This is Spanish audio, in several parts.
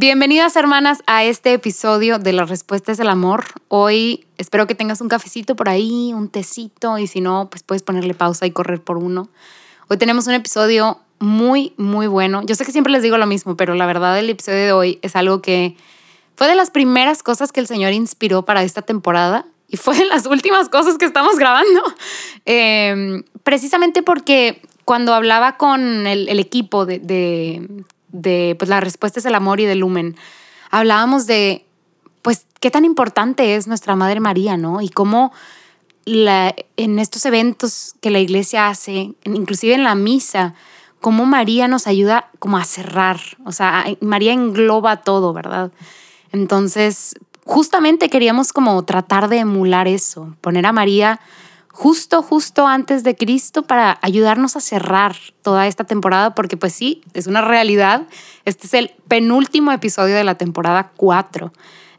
Bienvenidas hermanas a este episodio de las respuestas del amor. Hoy espero que tengas un cafecito por ahí, un tecito y si no, pues puedes ponerle pausa y correr por uno. Hoy tenemos un episodio muy, muy bueno. Yo sé que siempre les digo lo mismo, pero la verdad el episodio de hoy es algo que fue de las primeras cosas que el Señor inspiró para esta temporada y fue de las últimas cosas que estamos grabando. Em, precisamente porque cuando hablaba con el, equipo de pues, la respuesta es el amor y del lumen, hablábamos de, pues, qué tan importante es nuestra Madre María, ¿no? Y cómo la, en estos eventos que la iglesia hace, inclusive en la misa, cómo María nos ayuda como a cerrar, o sea, María engloba todo, ¿verdad? Entonces, justamente queríamos como tratar de emular eso, poner a María justo, justo antes de Cristo para ayudarnos a cerrar toda esta temporada, porque pues sí, es una realidad. Este es el penúltimo episodio de la temporada 4.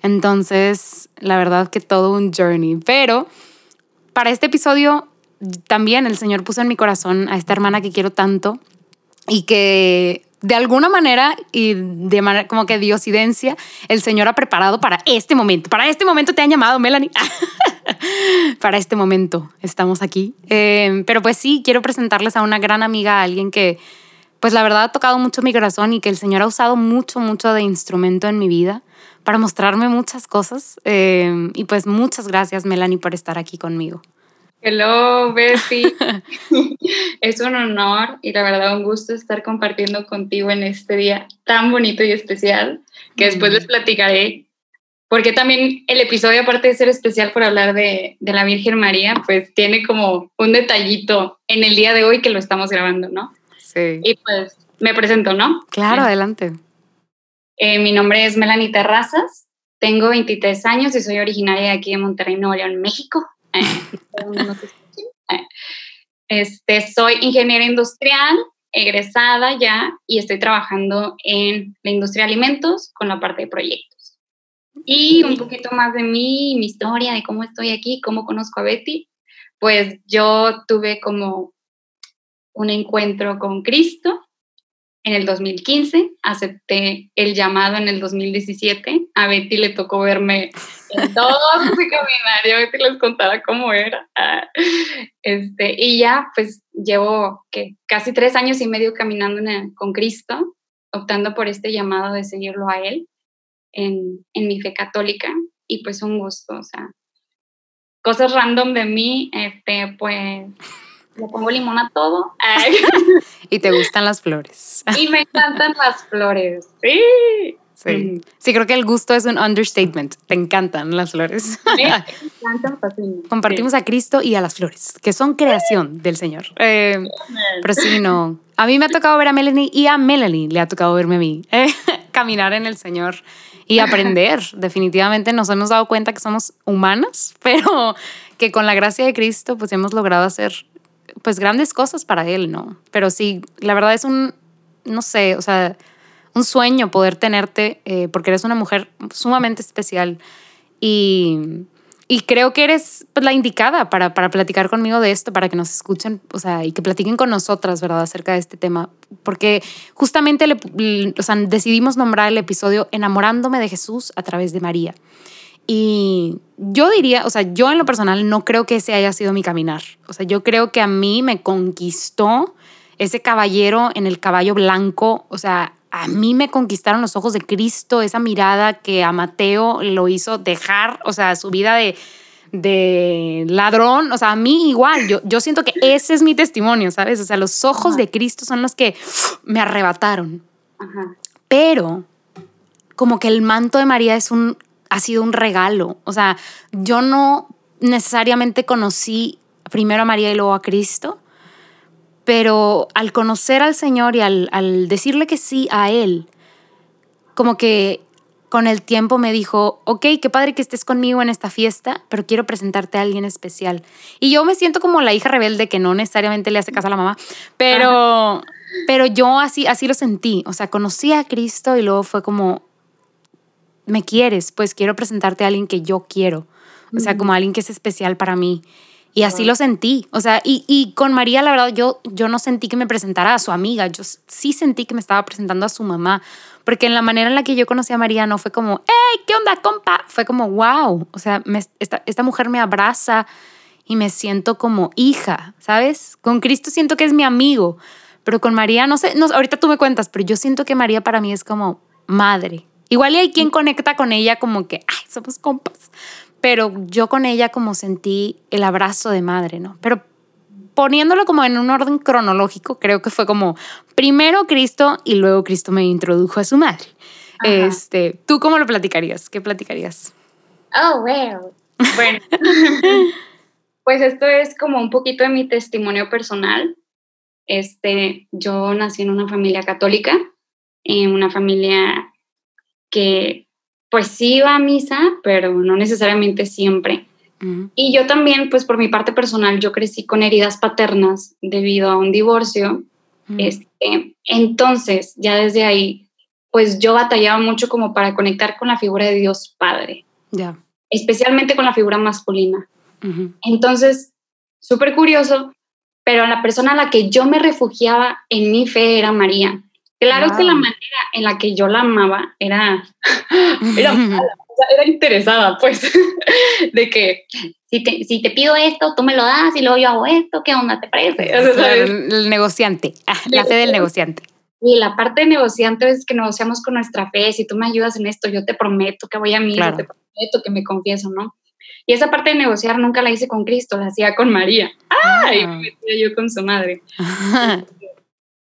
Entonces, la verdad que todo un journey. Pero para este episodio también el Señor puso en mi corazón a esta hermana que quiero tanto y que de alguna manera y de manera como que diosidencia, el Señor ha preparado para este momento. Para este momento te han llamado, Melanie. para este momento estamos aquí. Em, pero pues sí, quiero presentarles a una gran amiga, a alguien que pues la verdad ha tocado mucho mi corazón y que el Señor ha usado mucho, mucho de instrumento en mi vida para mostrarme muchas cosas. Em, y pues muchas gracias, Melanie, por estar aquí conmigo. Hello, Betty. es un honor y la verdad un gusto estar compartiendo contigo en este día tan bonito y especial que después les platicaré. Porque también el episodio, aparte de ser especial por hablar de, de, la Virgen María, pues tiene como un detallito en el día de hoy que lo estamos grabando, ¿no? Sí. Y pues me presento, ¿no? Claro, adelante. Eh, mi nombre es Melanie Terrazas, tengo 23 años y soy originaria de aquí de Monterrey, Nuevo León, México. Este, soy ingeniera industrial, egresada ya, y estoy trabajando en la industria de alimentos con la parte de proyectos. Y un poquito más de mí, mi historia, de cómo estoy aquí, cómo conozco a Betty. Pues yo tuve como un encuentro con Cristo en el 2015, acepté el llamado en el 2017. A Betty le tocó verme en todo su caminario, Betty les contaba cómo era. Este, y ya, pues llevo que casi tres años y medio caminando con Cristo, optando por este llamado de seguirlo a Él en, en mi fe católica. Y pues un gusto, o sea, cosas random de mí, este, pues le pongo limón a todo. y te gustan las flores. y me encantan las flores, sí. Sí. Sí, creo que el gusto es un understatement. Te encantan las flores. Me encantan, Compartimos a Cristo y a las flores, que son creación del Señor. Eh, pero sí, no. A mí me ha tocado ver a Melanie y a Melanie le ha tocado verme a mí. Eh, caminar en el Señor y aprender. Definitivamente nos hemos dado cuenta que somos humanas, pero que con la gracia de Cristo pues hemos logrado hacer pues grandes cosas para él, ¿no? Pero sí, la verdad es un, no sé, o sea, un sueño poder tenerte eh, porque eres una mujer sumamente especial y, y creo que eres pues, la indicada para, para platicar conmigo de esto, para que nos escuchen, o sea, y que platiquen con nosotras, ¿verdad?, acerca de este tema. Porque justamente le, o sea, decidimos nombrar el episodio Enamorándome de Jesús a través de María. Y yo diría, o sea, yo en lo personal no creo que ese haya sido mi caminar. O sea, yo creo que a mí me conquistó ese caballero en el caballo blanco. O sea, a mí me conquistaron los ojos de Cristo, esa mirada que a Mateo lo hizo dejar, o sea, su vida de, de ladrón, o sea, a mí igual, yo, yo siento que ese es mi testimonio, ¿sabes? O sea, los ojos de Cristo son los que me arrebataron. Pero como que el manto de María es un, ha sido un regalo, o sea, yo no necesariamente conocí primero a María y luego a Cristo, pero al conocer al Señor y al, al decirle que sí a Él, como que con el tiempo me dijo, ok, qué padre que estés conmigo en esta fiesta, pero quiero presentarte a alguien especial. Y yo me siento como la hija rebelde que no necesariamente le hace caso a la mamá, pero, pero yo así, así lo sentí. O sea, conocí a Cristo y luego fue como, me quieres, pues quiero presentarte a alguien que yo quiero. O sea, como alguien que es especial para mí. Y así lo sentí. O sea, y, y, con María, la verdad, yo, yo no sentí que me presentara a su amiga. Yo sí sentí que me estaba presentando a su mamá. Porque en la manera en la que yo conocí a María no fue como, hey, ¿qué onda, compa? Fue como, wow. O sea, esta, esta mujer me abraza y me siento como hija, ¿sabes? Con Cristo siento que es mi amigo. Pero con María, no sé, no, ahorita tú me cuentas, pero yo siento que María para mí es como madre. Igual y hay quien conecta con ella como que, ay, somos compas pero yo con ella como sentí el abrazo de madre, ¿no? Pero poniéndolo como en un orden cronológico, creo que fue como primero Cristo y luego Cristo me introdujo a su madre. Este, ¿tú cómo lo platicarías? ¿Qué platicarías? Oh, well. Bueno, pues esto es como un poquito de mi testimonio personal. Este, yo nací en una familia católica, en una familia que pues sí iba a misa, pero no necesariamente siempre. Y yo también, pues por mi parte personal, yo crecí con heridas paternas debido a un divorcio. este, entonces, ya desde ahí, pues yo batallaba mucho como para conectar con la figura de Dios Padre. Ya. Especialmente con la figura masculina. Entonces, súper curioso, pero la persona a la que yo me refugiaba en mi fe era María. Claro que la manera en la que yo la amaba era, era, era interesada, pues, de que si te, si te, pido esto, tú me lo das y luego yo hago esto, ¿qué onda te parece? el, negociante, ah, la fe del negociante. Y la parte de negociante es que negociamos con nuestra fe, si tú me ayudas en esto, yo te prometo que voy a mí, te prometo que me confieso, ¿no? Y esa parte de negociar nunca la hice con Cristo, la hacía con María. ¡Ay! Ah. Me metía yo con su madre.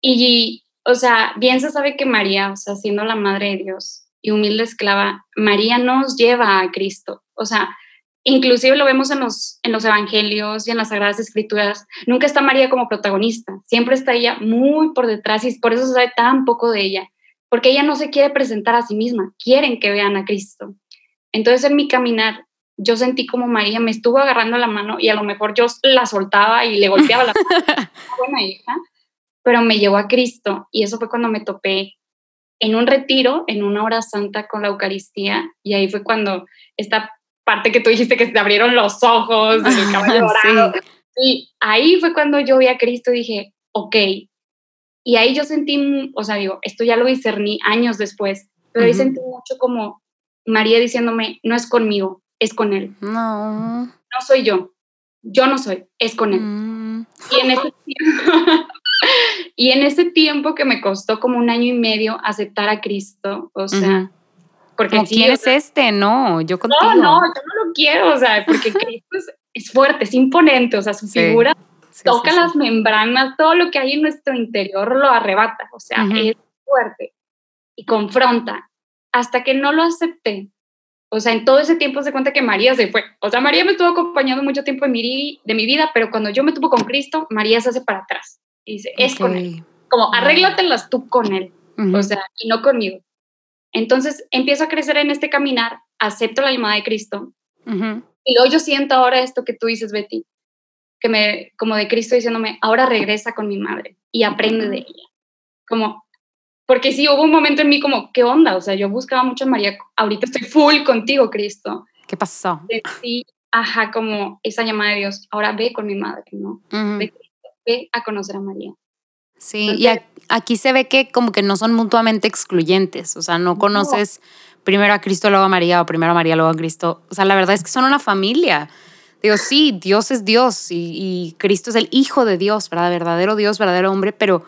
y, o sea, bien se sabe que María, o sea, siendo la madre de Dios y humilde esclava, María nos lleva a Cristo. O sea, inclusive lo vemos en los, en los evangelios y en las sagradas escrituras, nunca está María como protagonista, siempre está ella muy por detrás y por eso se sabe tan poco de ella, porque ella no se quiere presentar a sí misma, quieren que vean a Cristo. Entonces en mi caminar yo sentí como María me estuvo agarrando la mano y a lo mejor yo la soltaba y le golpeaba la mano, buena hija, pero me llevó a Cristo y eso fue cuando me topé en un retiro, en una hora santa con la Eucaristía y ahí fue cuando esta parte que tú dijiste que se te abrieron los ojos, el caballo dorado, y ahí fue cuando yo vi a Cristo y dije, ok, y ahí yo sentí, o sea, digo, esto ya lo discerní años después, pero ahí sentí mucho como María diciéndome, no es conmigo, es con Él. No. No soy yo, yo no soy, es con Él. Mm. Y en ese tiempo, y en ese tiempo que me costó como un año y medio aceptar a Cristo, o sea, porque no quieres este, no, yo contigo. No, no, yo no lo quiero, o sea, porque Cristo es, fuerte, es imponente, o sea, su figura toca las membranas, todo lo que hay en nuestro interior lo arrebata, o sea, es fuerte y confronta. Hasta que no lo acepté, o sea, en todo ese tiempo se cuenta que María se fue. O sea, María me estuvo acompañando mucho tiempo de mi, de mi vida, pero cuando yo me tuvo con Cristo, María se hace para atrás. Y dice, es con él. Como arréglatelas tú con él. O sea, y no conmigo. Entonces empiezo a crecer en este caminar, acepto la llamada de Cristo. Y luego yo siento ahora esto que tú dices, Betty, que me, como de Cristo diciéndome, ahora regresa con mi madre y aprende de ella. Como, porque sí, hubo un momento en mí como, ¿qué onda? O sea, yo buscaba mucho a María, ahorita estoy full contigo, Cristo. ¿Qué pasó? Sí, ajá, como esa llamada de Dios, ahora ve con mi madre, ¿no? A conocer a María. Sí, y aquí se ve que como que no son mutuamente excluyentes, o sea, no conoces primero a Cristo, luego a María, o primero a María, luego a Cristo. O sea, la verdad es que son una familia. Digo, sí, Dios es Dios y, Cristo es el Hijo de Dios, ¿verdad? Verdadero Dios, verdadero hombre, pero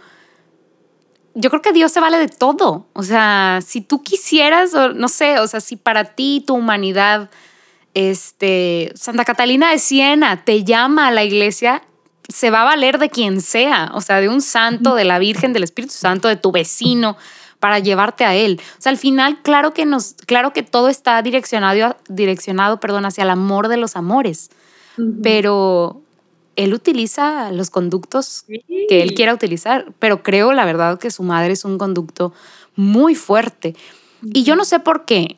yo creo que Dios se vale de todo. O sea, si tú quisieras, o no sé, o sea, si para ti tu humanidad este, Santa Catalina de Siena te llama a la iglesia, se va a valer de quien sea, o sea, de un santo, de la Virgen, del Espíritu Santo, de tu vecino, para llevarte a él. O sea, al final, claro que nos, claro que todo está direccionado, direccionado, perdón, hacia el amor de los amores, pero él utiliza los conductos que él quiera utilizar, pero creo la verdad que su madre es un conducto muy fuerte. Y yo no sé por qué,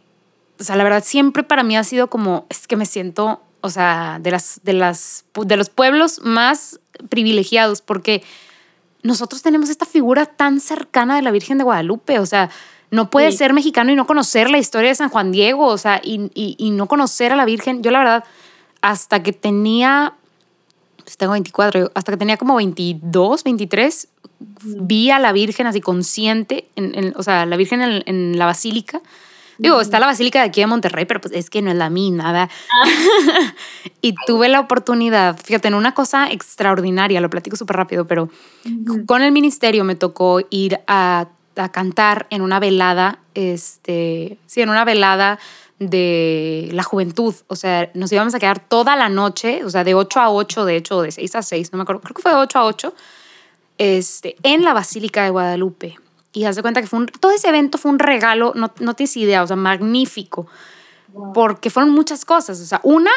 o sea, la verdad siempre para mí ha sido como, es que me siento, o sea, de, las, de, las, de los pueblos más privilegiados, porque nosotros tenemos esta figura tan cercana de la Virgen de Guadalupe, o sea, no puedes ser mexicano y no conocer la historia de San Juan Diego, o sea, y, y, no conocer a la Virgen. Yo la verdad, hasta que tenía, pues tengo 24, hasta que tenía como 22, 23, vi a la Virgen así consciente, en, o sea, la Virgen en, en la basílica, Digo, está la Basílica de aquí de Monterrey, pero pues es que no es la misma, ¿verdad? Ah. y tuve la oportunidad, fíjate, en una cosa extraordinaria, lo platico súper rápido, pero con el ministerio me tocó ir a, a, cantar en una velada, este, sí, en una velada de la juventud. O sea, nos íbamos a quedar toda la noche, o sea, de 8 a 8, de hecho, de 6 a 6, no me acuerdo, creo que fue de 8 a 8, este, en la Basílica de Guadalupe. Y haz de cuenta que fue un, todo ese evento fue un regalo, no, no tienes idea, o sea, magnífico. Porque fueron muchas cosas. O sea, una,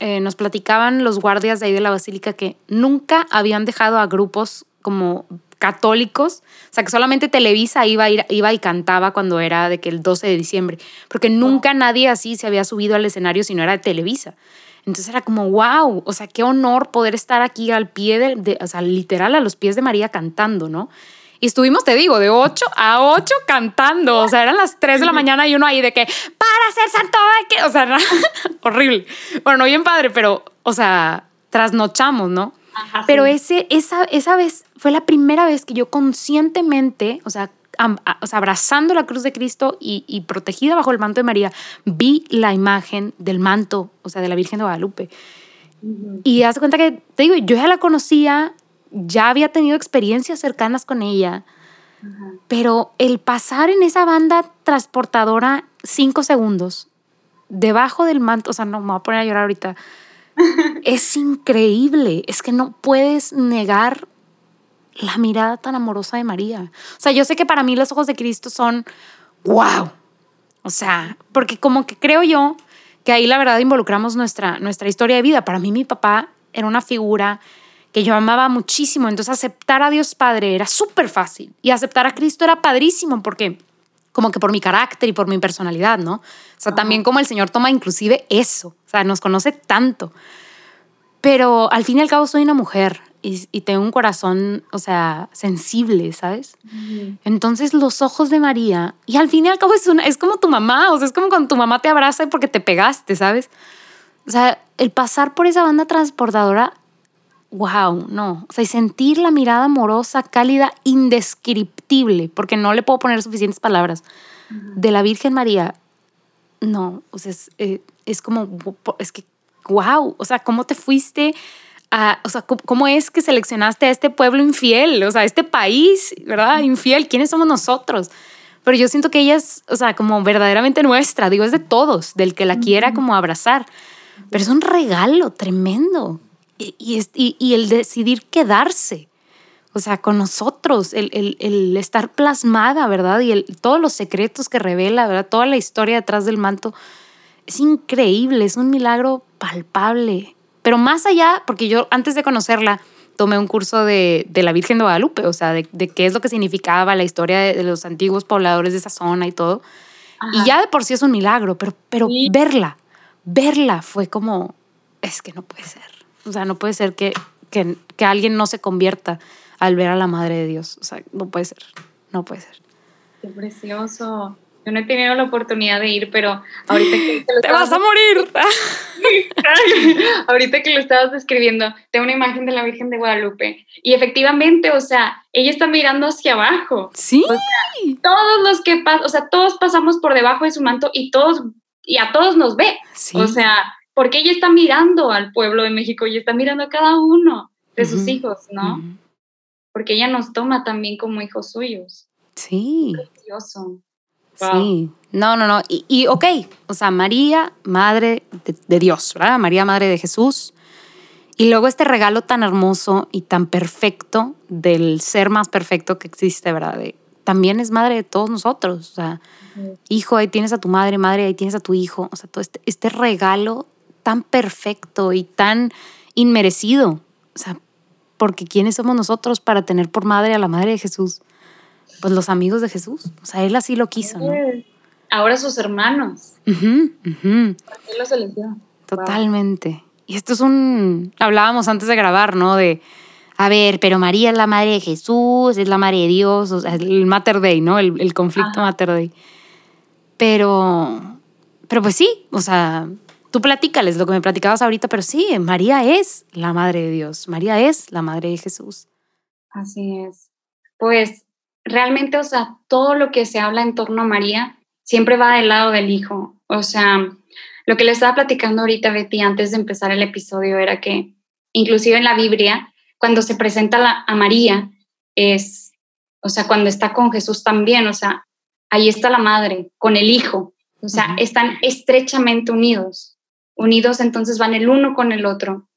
eh, nos platicaban los guardias de ahí de la basílica que nunca habían dejado a grupos como católicos, o sea, que solamente Televisa iba, a ir, iba y cantaba cuando era de que el 12 de diciembre, porque nunca nadie así se había subido al escenario si no era de Televisa. Entonces era como, wow, o sea, qué honor poder estar aquí al pie de, de, o sea, literal a los pies de María cantando, ¿no? Y estuvimos, te digo, de 8 a 8 cantando. O sea, eran las 3 de la mañana y uno ahí de que, para ser santo que... O sea, era horrible. Bueno, no bien padre, pero, o sea, trasnochamos, ¿no? pero ese, esa, esa vez fue la primera vez que yo conscientemente, o sea, o sea, abrazando la cruz de Cristo y, y, protegida bajo el manto de María, vi la imagen del manto, o sea, de la Virgen de Guadalupe. Y haz cuenta que, te digo, yo ya la conocía, ya había tenido experiencias cercanas con ella, pero el pasar en esa banda transportadora cinco segundos, debajo del manto, o sea, no me voy a poner a llorar ahorita, es increíble, es que no puedes negar la mirada tan amorosa de María. O sea, yo sé que para mí los ojos de Cristo son, wow, o sea, porque como que creo yo que ahí la verdad involucramos nuestra, nuestra historia de vida. Para mí mi papá era una figura que yo amaba muchísimo. Entonces aceptar a Dios Padre era súper fácil y aceptar a Cristo era padrísimo porque como que por mi carácter y por mi personalidad, ¿no? O sea, también como el Señor toma inclusive eso, o sea, nos conoce tanto. Pero al fin y al cabo soy una mujer y, tengo un corazón, o sea, sensible, ¿sabes? Entonces los ojos de María, y al fin y al cabo es, una, es como tu mamá, o sea, es como cuando tu mamá te abraza porque te pegaste, ¿sabes? O sea, el pasar por esa banda transportadora wow, no. O sea, y sentir la mirada amorosa, cálida, indescriptible, porque no le puedo poner suficientes palabras, de la Virgen María, no, o sea, es, eh, es como, es que, wow, o sea, ¿cómo te fuiste? A, o sea, ¿cómo es que seleccionaste a este pueblo infiel? O sea, a este país, ¿verdad? Infiel, ¿quiénes somos nosotros? Pero yo siento que ella es, o sea, como verdaderamente nuestra, digo, es de todos, del que la quiera como abrazar. Pero es un regalo tremendo y, y, el decidir quedarse, o sea, con nosotros, el, el, el estar plasmada, ¿verdad? Y el, todos los secretos que revela, ¿verdad? Toda la historia detrás del manto, es increíble, es un milagro palpable. Pero más allá, porque yo antes de conocerla, tomé un curso de, de la Virgen de Guadalupe, o sea, de, de, qué es lo que significaba la historia de, los antiguos pobladores de esa zona y todo. Y ya de por sí es un milagro, pero, pero verla, verla fue como, es que no puede ser. O sea, no puede ser que, que, que, alguien no se convierta al ver a la Madre de Dios. O sea, no puede ser, no puede ser. Qué precioso. Yo no he tenido la oportunidad de ir, pero ahorita que... ¡Te vas a morir! ahorita que lo estabas describiendo, tengo una imagen de la Virgen de Guadalupe. Y efectivamente, o sea, ella está mirando hacia abajo. Sí. todos los que pasan, o sea, todos pasamos por debajo de su manto y todos, y a todos nos ve. Sí. O sea, porque ella está mirando al pueblo de México y está mirando a cada uno de sus hijos, ¿no? Porque ella nos toma también como hijos suyos. Sí. Precioso. Sí, no, no, no. Y, y, ok, o sea, María, madre de, de, Dios, ¿verdad? María, madre de Jesús. Y luego este regalo tan hermoso y tan perfecto del ser más perfecto que existe, ¿verdad? De, también es madre de todos nosotros. O sea, hijo, ahí tienes a tu madre, madre, ahí tienes a tu hijo. O sea, todo este, este regalo tan perfecto y tan inmerecido. O sea, porque ¿quiénes somos nosotros para tener por madre a la madre de Jesús? Pues los amigos de Jesús. O sea, él así lo quiso, ¿no? Ahora sus hermanos. Uh -huh, los eligió. Totalmente. Y esto es un... Hablábamos antes de grabar, ¿no? De a ver, pero María es la madre de Jesús, es la madre de Dios, o sea, el Mater Day, ¿no? El, el conflicto Ajá. Mater Day. Pero, pero pues sí, o sea, tú platícales lo que me platicabas ahorita, pero sí, María es la madre de Dios, María es la madre de Jesús. Así es. Pues realmente, o sea, todo lo que se habla en torno a María siempre va del lado del hijo. O sea, lo que le estaba platicando ahorita Betty antes de empezar el episodio era que inclusive en la Biblia cuando se presenta la, a María, es, o sea, cuando está con Jesús también, o sea, ahí está la madre con el hijo, o sea, uh -huh. están estrechamente unidos, unidos entonces van el uno con el otro.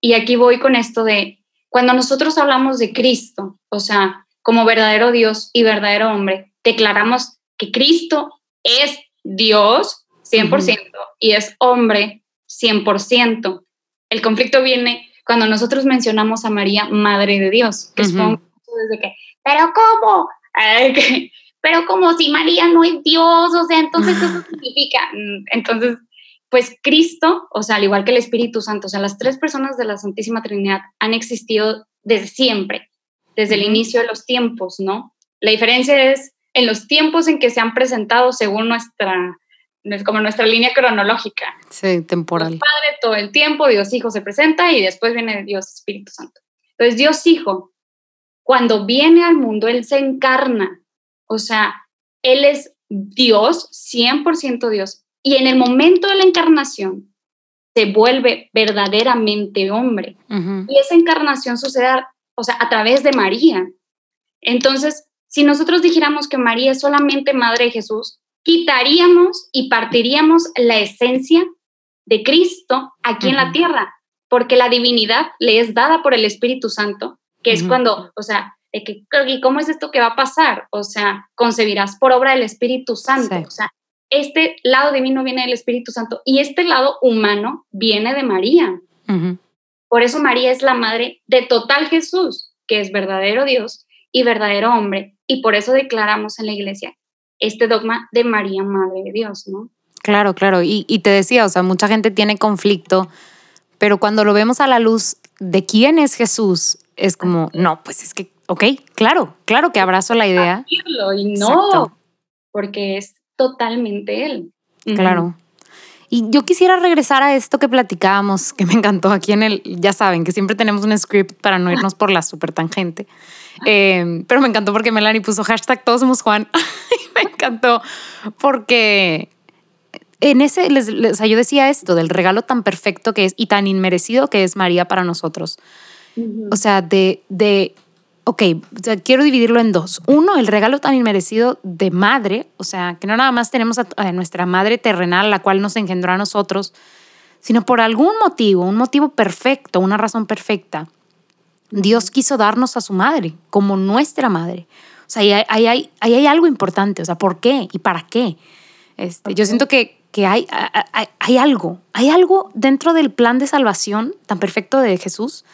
Y aquí voy con esto de, cuando nosotros hablamos de Cristo, o sea, como verdadero Dios y verdadero hombre, declaramos que Cristo es Dios 100% uh -huh. y es hombre 100%. El conflicto viene cuando nosotros mencionamos a María, Madre de Dios, que uh -huh. desde que, pero ¿cómo? Ay, pero como si María no es Dios, o sea, entonces eso significa, mm, entonces, pues Cristo, o sea, al igual que el Espíritu Santo, o sea, las tres personas de la Santísima Trinidad han existido desde siempre, desde el inicio de los tiempos, ¿no? La diferencia es en los tiempos en que se han presentado según nuestra es como nuestra línea cronológica. Sí, temporal. Dios Padre todo el tiempo, Dios Hijo se presenta y después viene Dios Espíritu Santo. Entonces, Dios Hijo, cuando viene al mundo, Él se encarna. O sea, Él es Dios, 100% Dios. Y en el momento de la encarnación, se vuelve verdaderamente hombre. Uh -huh. Y esa encarnación sucede, o sea, a través de María. Entonces, si nosotros dijéramos que María es solamente madre de Jesús, quitaríamos y partiríamos la esencia de Cristo aquí uh -huh. en la tierra, porque la divinidad le es dada por el Espíritu Santo, que uh -huh. es cuando, o sea, de que, ¿y cómo es esto que va a pasar? O sea, concebirás por obra del Espíritu Santo. Sí. O sea, este lado divino viene del Espíritu Santo y este lado humano viene de María. Uh -huh. Por eso María es la madre de total Jesús, que es verdadero Dios y verdadero hombre. Y por eso declaramos en la iglesia este dogma de María, Madre de Dios, ¿no? Claro, claro. Y, y, te decía, o sea, mucha gente tiene conflicto, pero cuando lo vemos a la luz de quién es Jesús, es como, no, pues es que, ok, claro, claro que abrazo la idea. Y no, Exacto. porque es totalmente Él. Claro. Y yo quisiera regresar a esto que platicábamos, que me encantó aquí en el, ya saben, que siempre tenemos un script para no irnos por la super tangente. Eh, pero me encantó porque Melanie puso hashtag todos somos Juan. me encantó porque en ese, les, les, o sea, yo decía esto, del regalo tan perfecto que es y tan inmerecido que es María para nosotros. Uh -huh. O sea, de, de ok, o sea, quiero dividirlo en dos. Uno, el regalo tan inmerecido de madre, o sea, que no nada más tenemos a, a nuestra madre terrenal, la cual nos engendró a nosotros, sino por algún motivo, un motivo perfecto, una razón perfecta, Dios quiso darnos a su madre como nuestra madre. O sea, ahí hay, ahí hay, ahí hay algo importante. O sea, ¿por qué y para qué? Este, okay. Yo siento que, que hay, hay, hay, algo, hay algo dentro del plan de salvación tan perfecto de Jesús,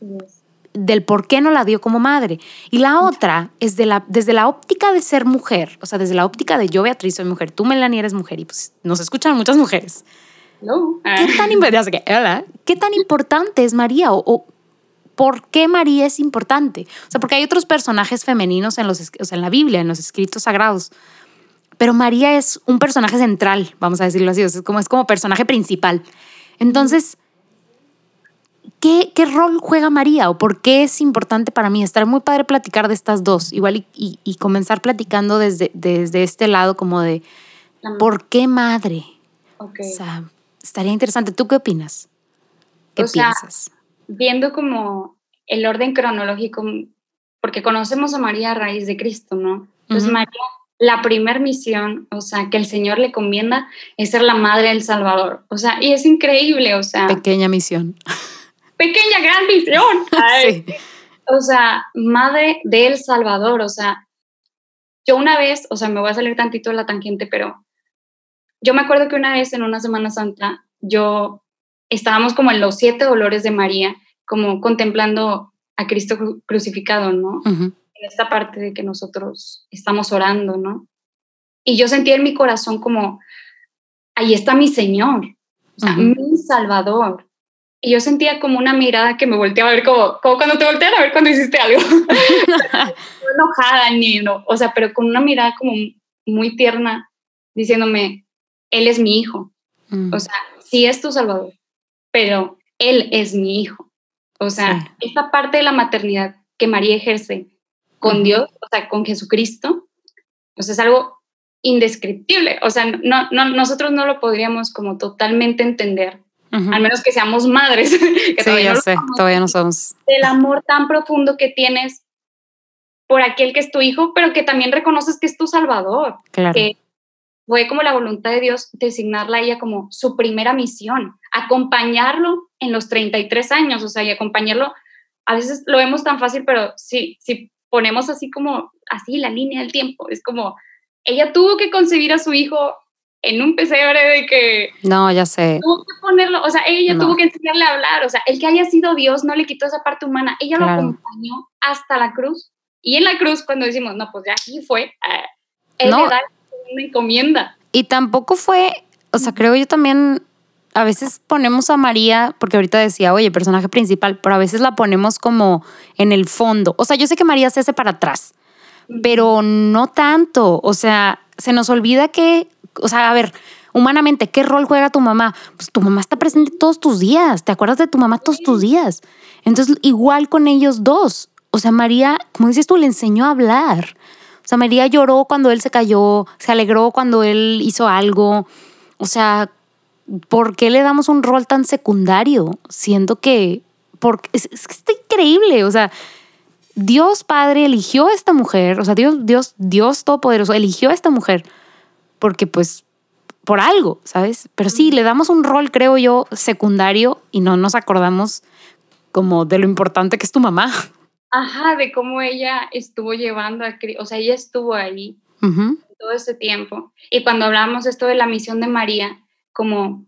yes. Del por qué no la dio como madre. Y la otra es de la, desde la óptica de ser mujer, o sea, desde la óptica de yo, Beatriz, soy mujer, tú, Melanie, eres mujer, y pues nos escuchan muchas mujeres. No. ¿Qué, tan, ¿Qué tan importante es María? O, o ¿Por qué María es importante? O sea, porque hay otros personajes femeninos en, los, o sea, en la Biblia, en los escritos sagrados. Pero María es un personaje central, vamos a decirlo así, o sea, es, como, es como personaje principal. Entonces, ¿qué, ¿qué rol juega María o por qué es importante para mí? Estar muy padre platicar de estas dos, igual y, y, y comenzar platicando desde, desde este lado como de, ¿por qué madre? Okay. O sea, estaría interesante. ¿Tú qué opinas? ¿Qué o piensas? Sea, viendo como el orden cronológico, porque conocemos a María a raíz de Cristo, ¿no? Entonces uh -huh. María, la primer misión, o sea, que el Señor le convienda es ser la madre del Salvador. O sea, y es increíble, o sea. Pequeña misión. Pequeña gran misión. sí. O sea, madre del Salvador, o sea, yo una vez, o sea, me voy a salir tantito de la tangente, pero yo me acuerdo que una vez en una Semana Santa, yo estábamos como en los siete dolores de María, como contemplando a Cristo crucificado, ¿no? en esta parte de que nosotros estamos orando, ¿no? Y yo sentía en mi corazón como, ahí está mi Señor, o sea, mi Salvador. Y yo sentía como una mirada que me volteaba a ver como, como cuando te voltean a ver cuando hiciste algo. no enojada ni no, o sea, pero con una mirada como muy tierna, diciéndome, Él es mi hijo. Mm. O sea, sí es tu Salvador, pero Él es mi hijo. O sea, esta parte de la maternidad que María ejerce con Dios, o sea, con Jesucristo, pues es algo indescriptible. O sea, no, no, nosotros no lo podríamos como totalmente entender, al menos que seamos madres. que sí, ya sé, todavía no somos. El amor tan profundo que tienes por aquel que es tu hijo, pero que también reconoces que es tu salvador. Claro. Que fue como la voluntad de Dios designarla a ella como su primera misión, acompañarlo en los 33 años, o sea, y acompañarlo, a veces lo vemos tan fácil, pero sí, sí ponemos así como, así la línea del tiempo. Es como, ella tuvo que concebir a su hijo en un pesebre de que... No, ya sé. Tuvo que ponerlo, o sea, ella tuvo que enseñarle a hablar, o sea, el que haya sido Dios no le quitó esa parte humana, ella lo acompañó hasta la cruz. Y en la cruz, cuando decimos, no, pues ya aquí fue, eh, él le da una encomienda. Y tampoco fue, o sea, creo yo también a veces ponemos a María, porque ahorita decía, oye, personaje principal, pero a veces la ponemos como en el fondo. O sea, yo sé que María se hace para atrás, pero no tanto. O sea, se nos olvida que, o sea, a ver, humanamente, ¿qué rol juega tu mamá? Pues tu mamá está presente todos tus días, te acuerdas de tu mamá todos tus días. Entonces, igual con ellos dos. O sea, María, como dices tú, le enseñó a hablar. O sea, María lloró cuando él se cayó, se alegró cuando él hizo algo. O sea, ¿por qué le damos un rol tan secundario? Siendo que, porque es, que está increíble, o sea, Dios Padre eligió a esta mujer, o sea, Dios, Dios, Dios Todopoderoso eligió a esta mujer porque pues por algo, ¿sabes? Pero sí, le damos un rol, creo yo, secundario y no nos acordamos como de lo importante que es tu mamá. Ajá, de cómo ella estuvo llevando a o sea, ella estuvo ahí todo ese tiempo. Y cuando hablamos esto de la misión de María, como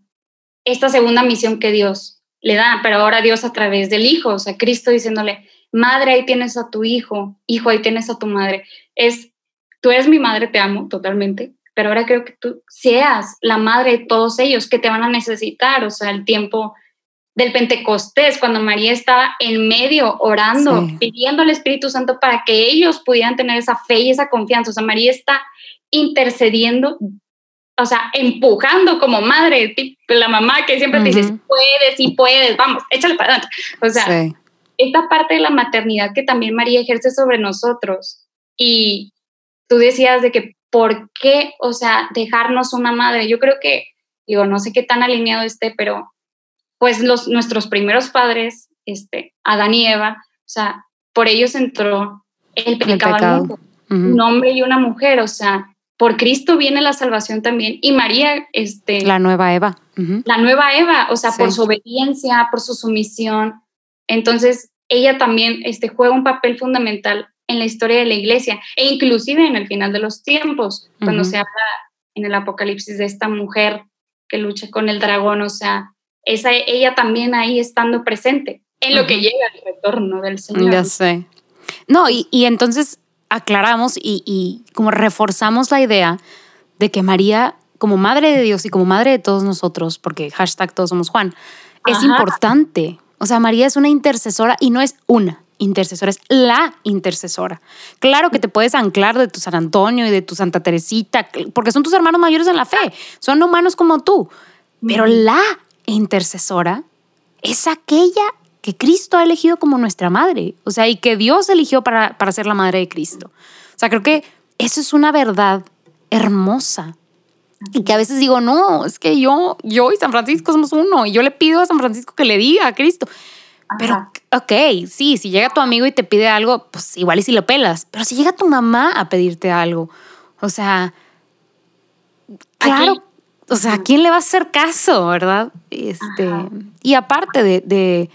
esta segunda misión que Dios le da, pero ahora Dios a través del Hijo, o sea, Cristo diciéndole, madre, ahí tienes a tu hijo, hijo, ahí tienes a tu madre. Es, tú eres mi madre, te amo totalmente, pero ahora creo que tú seas la madre de todos ellos que te van a necesitar, o sea, el tiempo del Pentecostés, cuando María estaba en medio orando, pidiendo al Espíritu Santo para que ellos pudieran tener esa fe y esa confianza. O sea, María está intercediendo o sea, empujando como madre, la mamá que siempre te dice, puedes y puedes, vamos, échale para adelante. O sea, esta parte de la maternidad que también María ejerce sobre nosotros. Y tú decías de que, ¿por qué, o sea, dejarnos una madre? Yo creo que, digo, no sé qué tan alineado esté, pero pues los, nuestros primeros padres, este, Adán y Eva, o sea, por ellos entró el pecado, un hombre y una mujer, o sea, por Cristo viene la salvación también. Y María, este... La nueva Eva. La nueva Eva, o sea, por su obediencia, por su sumisión. Entonces, ella también este, juega un papel fundamental en la historia de la iglesia e inclusive en el final de los tiempos, cuando se habla en el Apocalipsis de esta mujer que lucha con el dragón, o sea, esa, ella también ahí estando presente en lo que llega el retorno del Señor. Ya sé. No, y, y entonces aclaramos y, como reforzamos la idea de que María, como madre de Dios y como madre de todos nosotros, porque hashtag todos somos Juan, es importante. O sea, María es una intercesora y no es una intercesora, es la intercesora. Claro que te puedes anclar de tu San Antonio y de tu Santa Teresita, porque son tus hermanos mayores en la fe, son humanos como tú, pero la intercesora es aquella que Cristo ha elegido como nuestra madre, o sea, y que Dios eligió para, para ser la madre de Cristo. O sea, creo que eso es una verdad hermosa. Y que a veces digo, no, es que yo, yo y San Francisco somos uno, y yo le pido a San Francisco que le diga a Cristo. Pero, ok, sí, si llega tu amigo y te pide algo, pues igual y si lo pelas. Pero si llega tu mamá a pedirte algo, O sea, claro, o sea, ¿a quién le va a hacer caso, verdad? Este, y aparte de,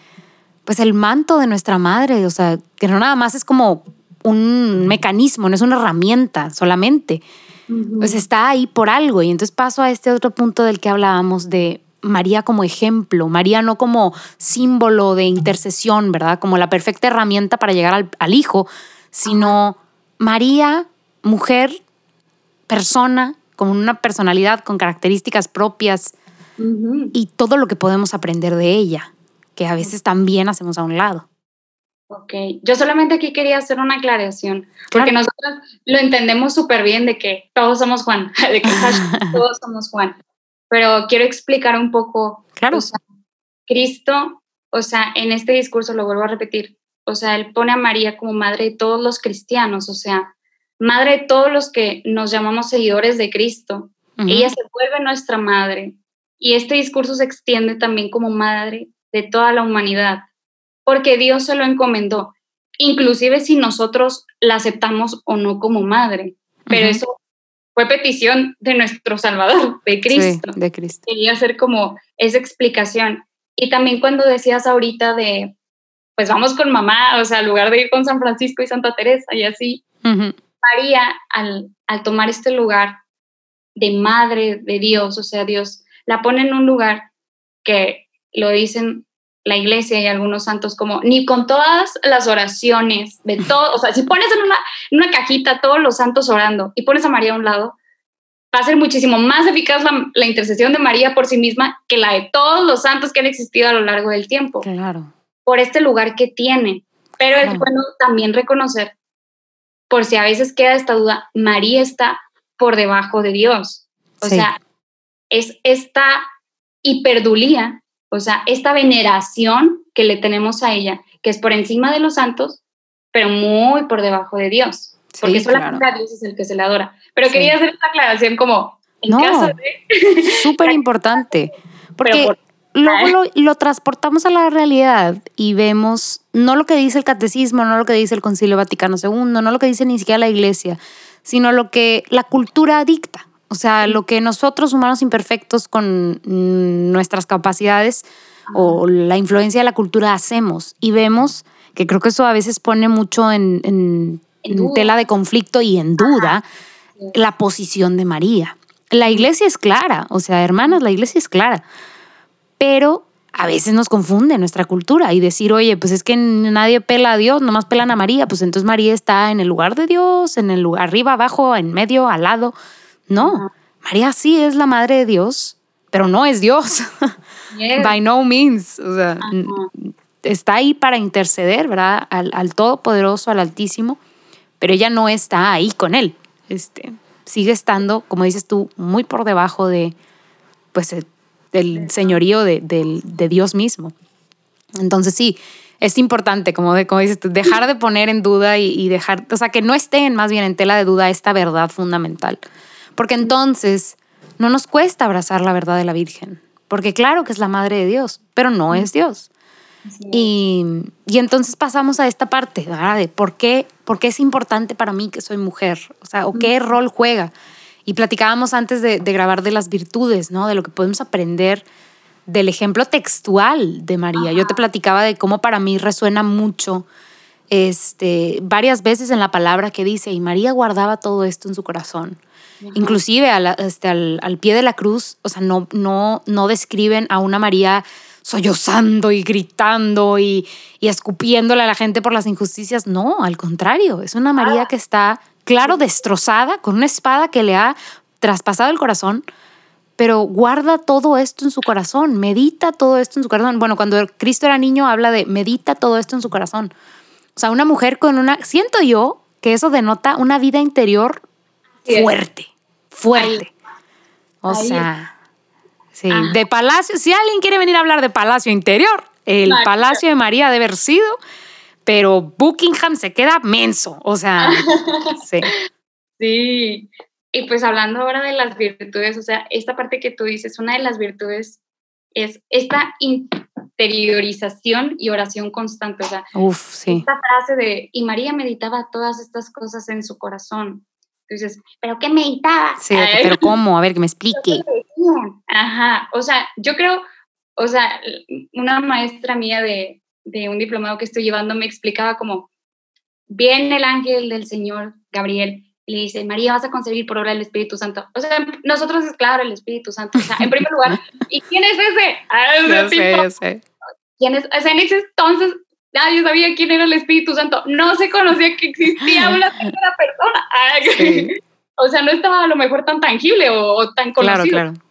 pues el manto de nuestra madre, o sea, que no nada más es como un mecanismo, no es una herramienta solamente. Pues está ahí por algo. Y entonces paso a este otro punto del que hablábamos de María como ejemplo, María no como símbolo de intercesión, ¿verdad? Como la perfecta herramienta para llegar al, hijo, sino María, mujer, persona, con una personalidad, con características propias y todo lo que podemos aprender de ella, que a veces también hacemos a un lado. Ok, yo solamente aquí quería hacer una aclaración, porque nosotros lo entendemos súper bien de que todos somos Juan, de que todos somos Juan pero quiero explicar un poco. Claro. Cristo, o sea, en este discurso lo vuelvo a repetir, o sea, él pone a María como madre de todos los cristianos, o sea, madre de todos los que nos llamamos seguidores de Cristo. Ella se vuelve nuestra madre. Y este discurso se extiende también como madre de toda la humanidad, porque Dios se lo encomendó, inclusive si nosotros la aceptamos o no como madre. Pero eso fue petición de nuestro Salvador, de Cristo. de Cristo. Quería hacer como esa explicación. Y también cuando decías ahorita de, pues vamos con mamá, o sea, en lugar de ir con San Francisco y Santa Teresa y así, María, al, al tomar este lugar de madre de Dios, o sea, Dios la pone en un lugar que lo dicen la iglesia y algunos santos como ni con todas las oraciones de todo, o sea, si pones en una, en una cajita todos los santos orando y pones a María a un lado, va a ser muchísimo más eficaz la, intercesión de María por sí misma que la de todos los santos que han existido a lo largo del tiempo. Claro. Por este lugar que tiene. Pero es bueno también reconocer, por si a veces queda esta duda, María está por debajo de Dios. O sea, es esta hiperdulía o sea, esta veneración que le tenemos a ella, que es por encima de los santos, pero muy por debajo de Dios. Porque solamente a Dios es el que se le adora. Pero quería hacer esta aclaración como en no, caso de... Súper importante. Porque luego lo, lo, transportamos a la realidad y vemos no lo que dice el catecismo, no lo que dice el Concilio Vaticano II, no lo que dice ni siquiera la iglesia, sino lo que la cultura dicta. O sea, lo que nosotros humanos imperfectos con nuestras capacidades o la influencia de la cultura hacemos y vemos que creo que eso a veces pone mucho en, tela de conflicto y en duda la posición de María. La iglesia es clara, o sea, hermanas, la iglesia es clara, pero a veces nos confunde nuestra cultura y decir, oye, pues es que nadie pela a Dios, nomás pelan a María, pues entonces María está en el lugar de Dios, en el lugar arriba, abajo, en medio, al lado. No, María sí es la madre de Dios, pero no es Dios. By no means. O sea, está ahí para interceder, ¿verdad? Al, Todopoderoso, al Altísimo, pero ella no está ahí con él. Este, sigue estando, como dices tú, muy por debajo de, pues, del señorío de, Dios mismo. Entonces sí, es importante, como, de, como dices dejar de poner en duda y, y, dejar, o sea, que no estén más bien en tela de duda esta verdad fundamental. Porque entonces no nos cuesta abrazar la verdad de la Virgen, porque claro que es la Madre de Dios, pero no es Dios. Y, entonces pasamos a esta parte, ¿verdad? De por qué, por qué es importante para mí que soy mujer, o sea, o qué rol juega. Y platicábamos antes de, grabar de las virtudes, ¿no? De lo que podemos aprender del ejemplo textual de María. Yo te platicaba de cómo para mí resuena mucho este, varias veces en la palabra que dice, y María guardaba todo esto en su corazón. Inclusive este, al, pie de la cruz, o sea, no, no, no describen a una María sollozando y gritando y, y, escupiéndole a la gente por las injusticias. No, al contrario, es una María que está, claro, destrozada, con una espada que le ha traspasado el corazón, pero guarda todo esto en su corazón, medita todo esto en su corazón. Bueno, cuando Cristo era niño habla de medita todo esto en su corazón. O sea, una mujer con una, siento yo que eso denota una vida interior fuerte, fuerte. O sea, sí, de palacio, si alguien quiere venir a hablar de palacio interior, el palacio de María debe haber sido, pero Buckingham se queda menso, o sea, sí. Sí, y pues hablando ahora de las virtudes, o sea, esta parte que tú dices, una de las virtudes es esta interiorización y oración constante. O sea, Uf, sí. esta frase de, y María meditaba todas estas cosas en su corazón. Tú dices, ¿pero qué meditaba? Sí, pero ¿cómo? A ver, que me explique. Ajá, o sea, yo creo, o sea, una maestra mía de, de un diplomado que estoy llevando me explicaba como, viene el ángel del Señor, Gabriel, y le dice, María, vas a concebir por obra del Espíritu Santo. O sea, nosotros es claro, el Espíritu Santo. O sea, en primer lugar, ¿y quién es ese? Ah, sé, sé. ¿Quién es? O sea, en ese entonces nadie sabía quién era el Espíritu Santo. No se conocía que existía una tercera persona. O sea, no estaba a lo mejor tan tangible o, tan conocido. Claro, claro.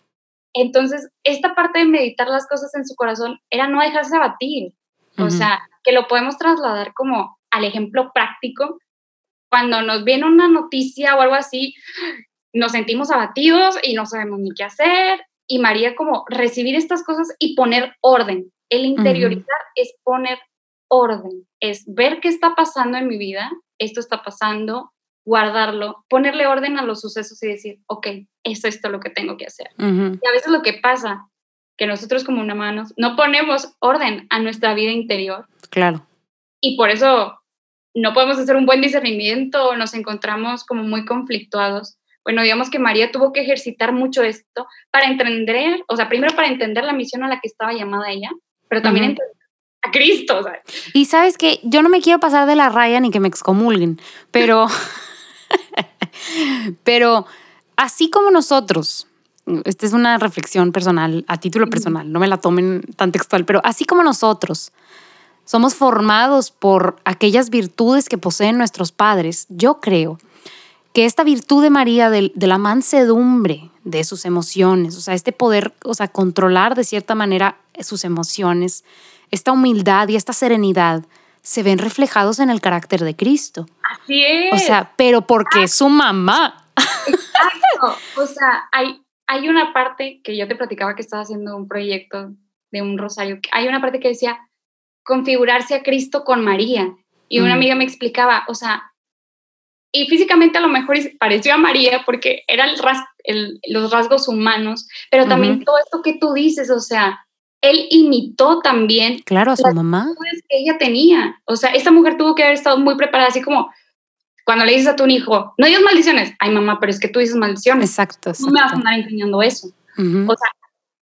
Entonces, esta parte de meditar las cosas en su corazón era no dejarse abatir. O sea, que lo podemos trasladar como al ejemplo práctico. Cuando nos viene una noticia o algo así, nos sentimos abatidos y no sabemos ni qué hacer. Y María como recibir estas cosas y poner orden. El interiorizar es poner orden, es ver qué está pasando en mi vida, esto está pasando, guardarlo, ponerle orden a los sucesos y decir, ok, es esto lo que tengo que hacer. Y a veces lo que pasa, que nosotros como humanos no ponemos orden a nuestra vida interior. Claro. Y por eso no podemos hacer un buen discernimiento, nos encontramos como muy conflictuados. Bueno, digamos que María tuvo que ejercitar mucho esto para entender, o sea, primero para entender la misión a la que estaba llamada ella, pero también entender a Cristo. Y sabes que yo no me quiero pasar de la raya ni que me excomulguen, pero, pero así como nosotros, esta es una reflexión personal, a título personal, no me la tomen tan textual, pero así como nosotros somos formados por aquellas virtudes que poseen nuestros padres, yo creo que esta virtud de María, de, de, la mansedumbre de sus emociones, o sea, este poder, o sea, controlar de cierta manera sus emociones, esta humildad y esta serenidad se ven reflejados en el carácter de Cristo. Así es. O sea, pero porque es su mamá. Exacto. O sea, hay, hay una parte que yo te platicaba que estaba haciendo un proyecto de un rosario. Hay una parte que decía configurarse a Cristo con María. Y una amiga me explicaba, o sea, y físicamente a lo mejor pareció a María porque eran los rasgos humanos, pero también todo esto que tú dices, o sea, él imitó también. Claro, a su mamá. que ella tenía. O sea, esta mujer tuvo que haber estado muy preparada, así como cuando le dices a tu hijo, no digas maldiciones. Ay, mamá, pero es que tú dices maldiciones. Exacto. No me vas a andar enseñando eso. O sea,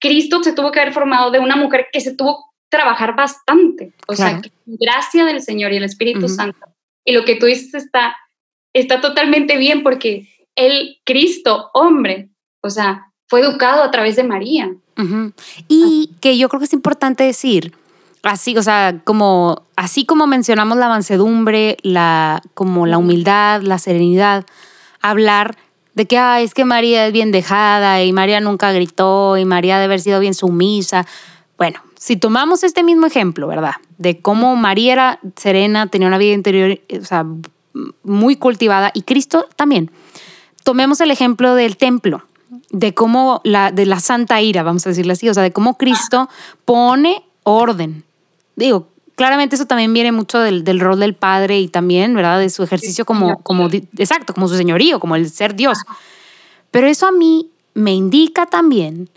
Cristo se tuvo que haber formado de una mujer que se tuvo que trabajar bastante. O sea, gracia del Señor y el Espíritu Santo. Y lo que tú dices está, está totalmente bien porque el Cristo, hombre, o sea, fue educado a través de María. Y que yo creo que es importante decir, así, o sea, como así como mencionamos la mansedumbre, la como la humildad, la serenidad, hablar de que ah, es que María es bien dejada y María nunca gritó y María debe haber sido bien sumisa. Bueno, si tomamos este mismo ejemplo, ¿verdad? De cómo María era serena, tenía una vida interior, o sea, muy cultivada y Cristo también. Tomemos el ejemplo del templo de cómo la, de la santa ira, vamos a decirlo así, o sea, de cómo Cristo pone orden. Digo, claramente eso también viene mucho del, del rol del Padre y también, ¿verdad? De su ejercicio como, como, exacto, como su señorío, como el ser Dios. Pero eso a mí me indica también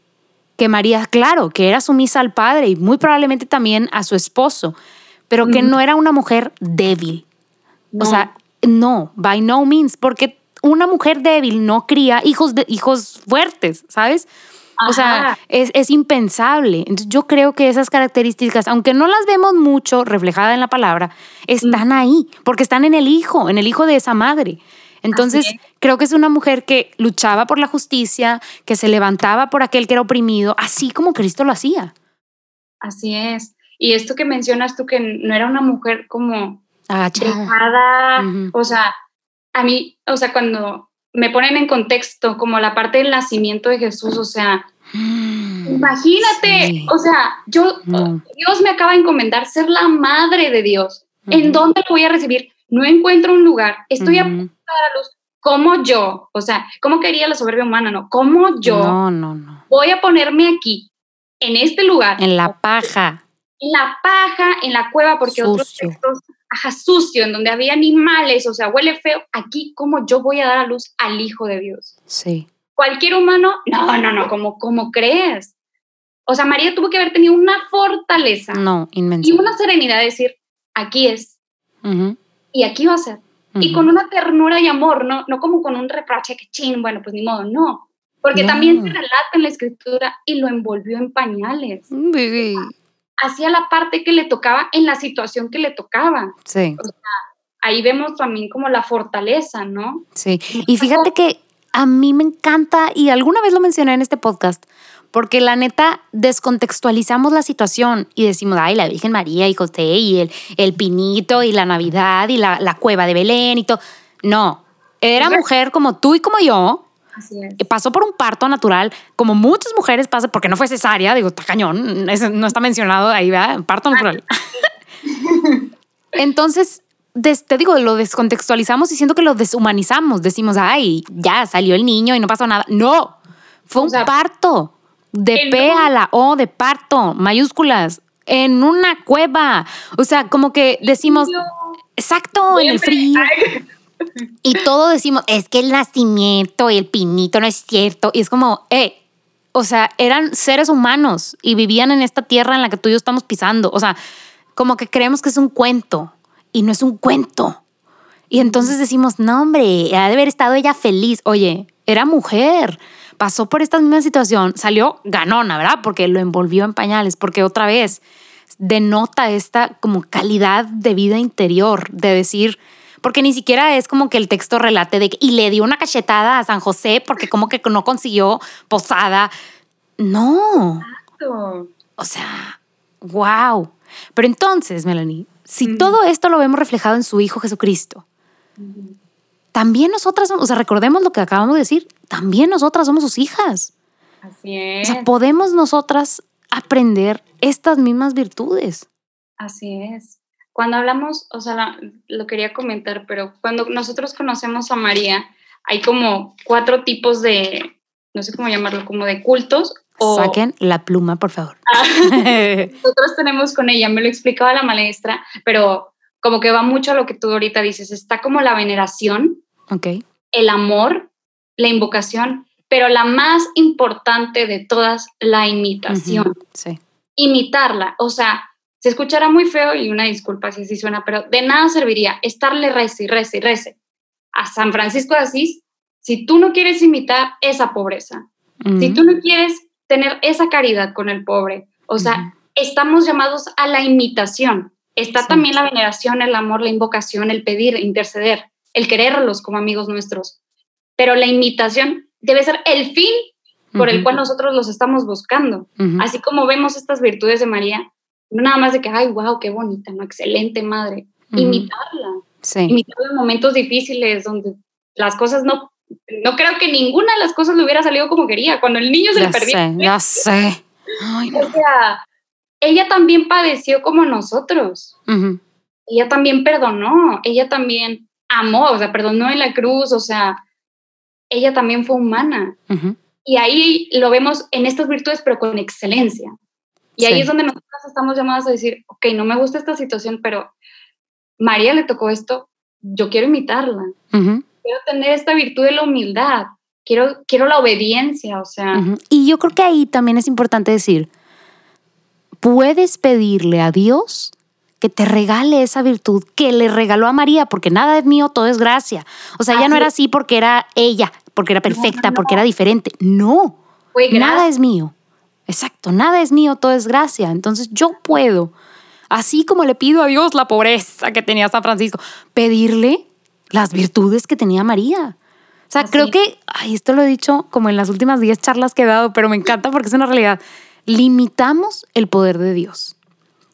que María, claro, que era sumisa al Padre y muy probablemente también a su esposo, pero que no era una mujer débil. O sea, no, by no means, porque una mujer débil no cría hijos, de, hijos fuertes, ¿sabes? O sea, es, impensable. Entonces, yo creo que esas características, aunque no las vemos mucho reflejadas en la palabra, están ahí, porque están en el hijo, en el hijo de esa madre. Entonces, creo que es una mujer que luchaba por la justicia, que se levantaba por aquel que era oprimido, así como Cristo lo hacía. Así es. Y esto que mencionas tú, que no era una mujer como agachada, o sea, a mí, o sea, cuando me ponen en contexto como la parte del nacimiento de Jesús, o sea, mm, imagínate, o sea, yo, Dios me acaba de encomendar ser la madre de Dios. ¿En dónde lo voy a recibir? No encuentro un lugar, estoy a punto de luz. ¿Cómo yo? O sea, ¿cómo quería la soberbia humana? No, ¿cómo yo no, no, no. voy a ponerme aquí, en este lugar? En la paja. En la paja, en la cueva, porque otros textos ajá, sucio, en donde había animales, o sea, huele feo, aquí cómo yo voy a dar a luz al Hijo de Dios. Sí. Cualquier humano, no, no, no, ¿cómo, cómo crees? O sea, María tuvo que haber tenido una fortaleza. No, inmensa. Y una serenidad de decir, aquí es. Y aquí va a ser. y con una ternura y amor, no, no como con un reproche que chin, bueno, pues ni modo, no. Porque también se relata en la escritura y lo envolvió en pañales. Hacía la parte que le tocaba en la situación que le tocaba. Sí. O sea, ahí vemos también como la fortaleza, ¿no? Sí. Y fíjate que a mí me encanta, y alguna vez lo mencioné en este podcast, porque la neta descontextualizamos la situación y decimos, ay, la Virgen María y José y el, el pinito y la Navidad y la, la cueva de Belén y todo. No, era mujer como tú y como yo. Es. Pasó por un parto natural, como muchas mujeres pasan, porque no fue cesárea, digo, está cañón, no está mencionado ahí, ¿verdad? Parto natural. Entonces, te digo, lo descontextualizamos diciendo que lo deshumanizamos. Decimos, ay, ya salió el niño y no pasó nada. No, fue un parto. De P a la O de parto, mayúsculas, en una cueva. O sea, como que decimos, exacto, en el frío. Y todo decimos, es que el nacimiento y el pinito no es cierto. Y es como, eh, o sea, eran seres humanos y vivían en esta tierra en la que tú y yo estamos pisando. O sea, como que creemos que es un cuento y no es un cuento. Y entonces decimos, no, hombre, ha de haber estado ella feliz. Oye, era mujer, pasó por esta misma situación, salió ganona, ¿verdad? Porque lo envolvió en pañales, porque otra vez denota esta como calidad de vida interior, de decir, porque ni siquiera es como que el texto relate de y le dio una cachetada a San José porque como que no consiguió posada. No. Exacto. O sea, wow. Pero entonces, Melanie, si todo esto lo vemos reflejado en su Hijo Jesucristo, también nosotras, o sea, recordemos lo que acabamos de decir, también nosotras somos sus hijas. Así es. O sea, podemos nosotras aprender estas mismas virtudes. Así es. Cuando hablamos, o sea, lo quería comentar, pero cuando nosotros conocemos a María, hay como cuatro tipos de, no sé cómo llamarlo, como de cultos. Saquen la pluma, por favor. Ah, nosotros tenemos con ella, me lo explicaba la maestra, pero como que va mucho a lo que tú ahorita dices, está como la veneración, okay. el amor, la invocación, pero la más importante de todas, la imitación. sí. Imitarla, o sea, se escuchará muy feo y una disculpa si así suena, pero de nada serviría estarle rece y rece y rece a San Francisco de Asís si tú no quieres imitar esa pobreza, si tú no quieres tener esa caridad con el pobre. O sea, estamos llamados a la imitación. Está también la veneración, el amor, la invocación, el pedir, interceder, el quererlos como amigos nuestros. Pero la imitación debe ser el fin por el cual nosotros los estamos buscando. Así como vemos estas virtudes de María, nada más de que, ay, wow, qué bonita, no, excelente madre. Imitarla. Imitarla en momentos difíciles donde las cosas no, no creo que ninguna de las cosas le hubiera salido como quería. Cuando el niño se le perdió. ya sé. O sea, ella también padeció como nosotros. Ella también perdonó, ella también amó, o sea, perdonó en la cruz, o sea, ella también fue humana. Y ahí lo vemos en estas virtudes, pero con excelencia. Y ahí es donde nosotros estamos llamados a decir, ok, no me gusta esta situación, pero María le tocó esto, yo quiero imitarla. Quiero tener esta virtud de la humildad, quiero, quiero la obediencia, o sea. Y yo creo que ahí también es importante decir, puedes pedirle a Dios que te regale esa virtud que le regaló a María, porque nada es mío, todo es gracia. O sea, ella no era así porque era ella, porque era perfecta, porque era diferente. No, nada es mío. Exacto, nada es mío, todo es gracia. Entonces yo puedo, así como le pido a Dios la pobreza que tenía San Francisco, pedirle las virtudes que tenía María. O sea, creo que, ay, esto lo he dicho como en las últimas 10 charlas que he dado, pero me encanta porque es una realidad limitamos el poder de Dios.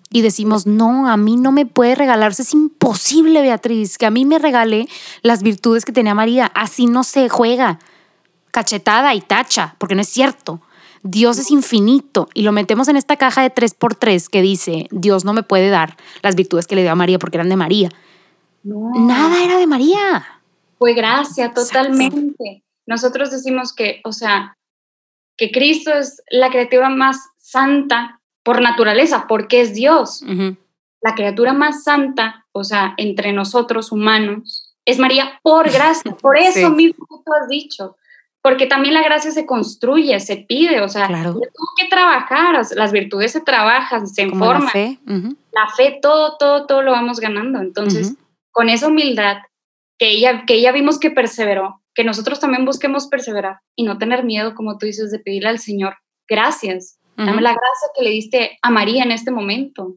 Y decimos, no, a mí no me puede regalarse, es imposible, Beatriz, que a mí me regale las virtudes que tenía María. Así no se juega. Cachetada y tacha, porque no es cierto. Dios es infinito y lo metemos en esta caja de 3x3 que dice, Dios no me puede dar las virtudes que le dio a María porque eran de María. Nada era de María. Fue gracia, totalmente. Nosotros decimos que, o sea, que Cristo es la criatura más santa por naturaleza, porque es Dios. La criatura más santa, o sea, entre nosotros humanos, es María por gracia. Por eso mismo tú has dicho. Porque también la gracia se construye, se pide, o sea, claro. tengo que trabajar, las virtudes se trabajan, se informan. La fe. La fe, todo, todo, todo lo vamos ganando. Entonces, con esa humildad que ella, que ella vimos que perseveró, que nosotros también busquemos perseverar y no tener miedo, como tú dices, de pedirle al Señor, gracias, dame la gracia que le diste a María en este momento.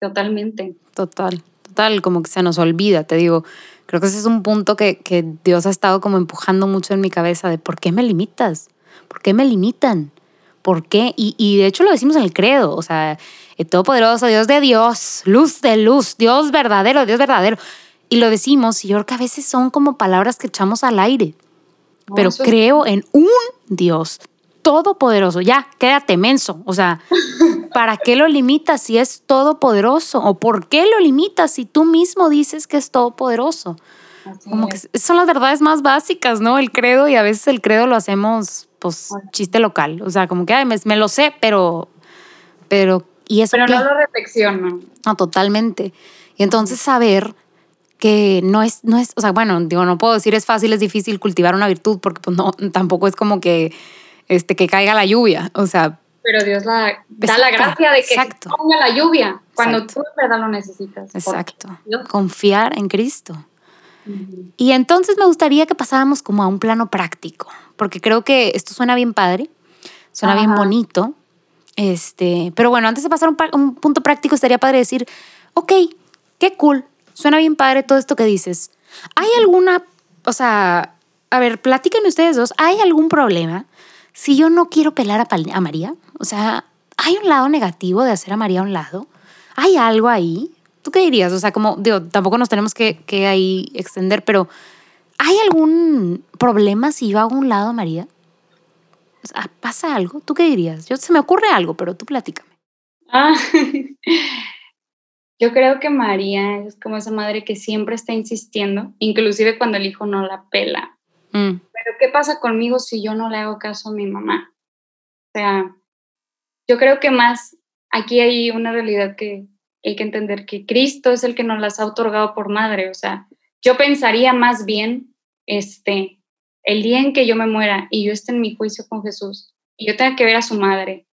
Totalmente. Total, total, como que se nos olvida, te digo. Creo que ese es un punto que, que Dios ha estado como empujando mucho en mi cabeza de ¿por qué me limitas? ¿Por qué me limitan? ¿Por qué? Y, y de hecho lo decimos en el credo, o sea, el Todopoderoso, Dios de Dios, luz de luz, Dios verdadero, Dios verdadero. Y lo decimos, y yo creo que a veces son como palabras que echamos al aire. Pero creo en un Dios todopoderoso. Ya, quédate menso. O sea, ¿para qué lo limitas si es todopoderoso? ¿O por qué lo limitas si tú mismo dices que es todopoderoso? Como que son las verdades más básicas, ¿no? El credo y a veces el credo lo hacemos, pues, chiste local. O sea, como que, ay, me, lo sé, pero, pero, ¿y eso Pero no lo reflexiono. No, totalmente. Y entonces saber que no es, no es, o sea, bueno, digo, no puedo decir es fácil, es difícil cultivar una virtud, porque pues no, tampoco es como que, este, que caiga la lluvia, o sea. Pero Dios la, da la gracia de que ponga la lluvia cuando tú en verdad lo necesitas. Exacto. Confiar en Cristo. Y entonces me gustaría que pasáramos como a un plano práctico, porque creo que esto suena bien padre, suena bien bonito, este, pero bueno, antes de pasar a un, un punto práctico, estaría padre decir, ok, qué cool, Suena bien padre todo esto que dices. ¿Hay alguna, o sea, a ver, platíquenme ustedes dos, ¿hay algún problema si yo no quiero pelar a, María? O sea, ¿hay un lado negativo de hacer a María a un lado? ¿Hay algo ahí? ¿Tú qué dirías? O sea, como, digo, tampoco nos tenemos que, que ahí extender, pero ¿hay algún problema si yo hago un lado a María? O sea, ¿Pasa algo? ¿Tú qué dirías? Yo, se me ocurre algo, pero tú platícame. Ah, Yo creo que María es como esa madre que siempre está insistiendo, inclusive cuando el hijo no la pela. Mm. Pero ¿qué pasa conmigo si yo no le hago caso a mi mamá? O sea, yo creo que más aquí hay una realidad que hay que entender que Cristo es el que nos las ha otorgado por madre. O sea, yo pensaría más bien, este, el día en que yo me muera y yo esté en mi juicio con Jesús y yo tenga que ver a su madre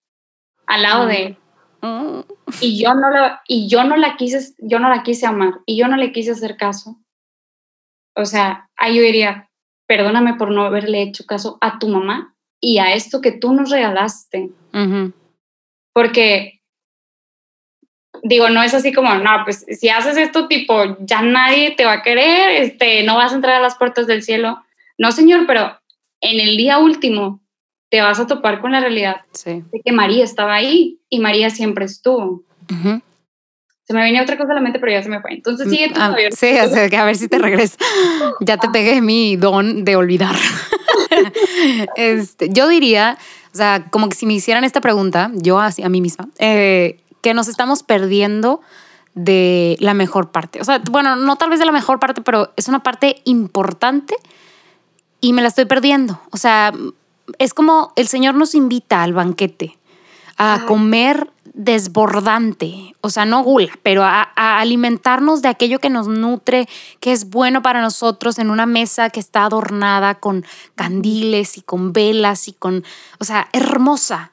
al lado de él Mm. Y yo no la, y yo no la quise, yo no la quise amar y yo no le quise hacer caso. O sea, ahí yo diría, perdóname por no haberle hecho caso a tu mamá y a esto que tú nos regalaste. Porque, digo, no es así como, no, pues si haces esto tipo, ya nadie te va a querer, este, no vas a entrar a las puertas del cielo. No, señor, pero en el día último te vas a topar con la realidad de que María estaba ahí y María siempre estuvo. Se me venía otra cosa a la mente, pero ya se me fue. Entonces sigue ah, Sí, a ver si te regreso. ya te pegué mi don de olvidar. este, yo diría, o sea, como que si me hicieran esta pregunta, yo a, a mí misma, eh, que nos estamos perdiendo de la mejor parte. O sea, bueno, no tal vez de la mejor parte, pero es una parte importante y me la estoy perdiendo. O sea, es como el Señor nos invita al banquete, a comer desbordante, o sea, no gula, pero a, alimentarnos de aquello que nos nutre, que es bueno para nosotros en una mesa que está adornada con candiles y con velas y con, o sea, hermosa.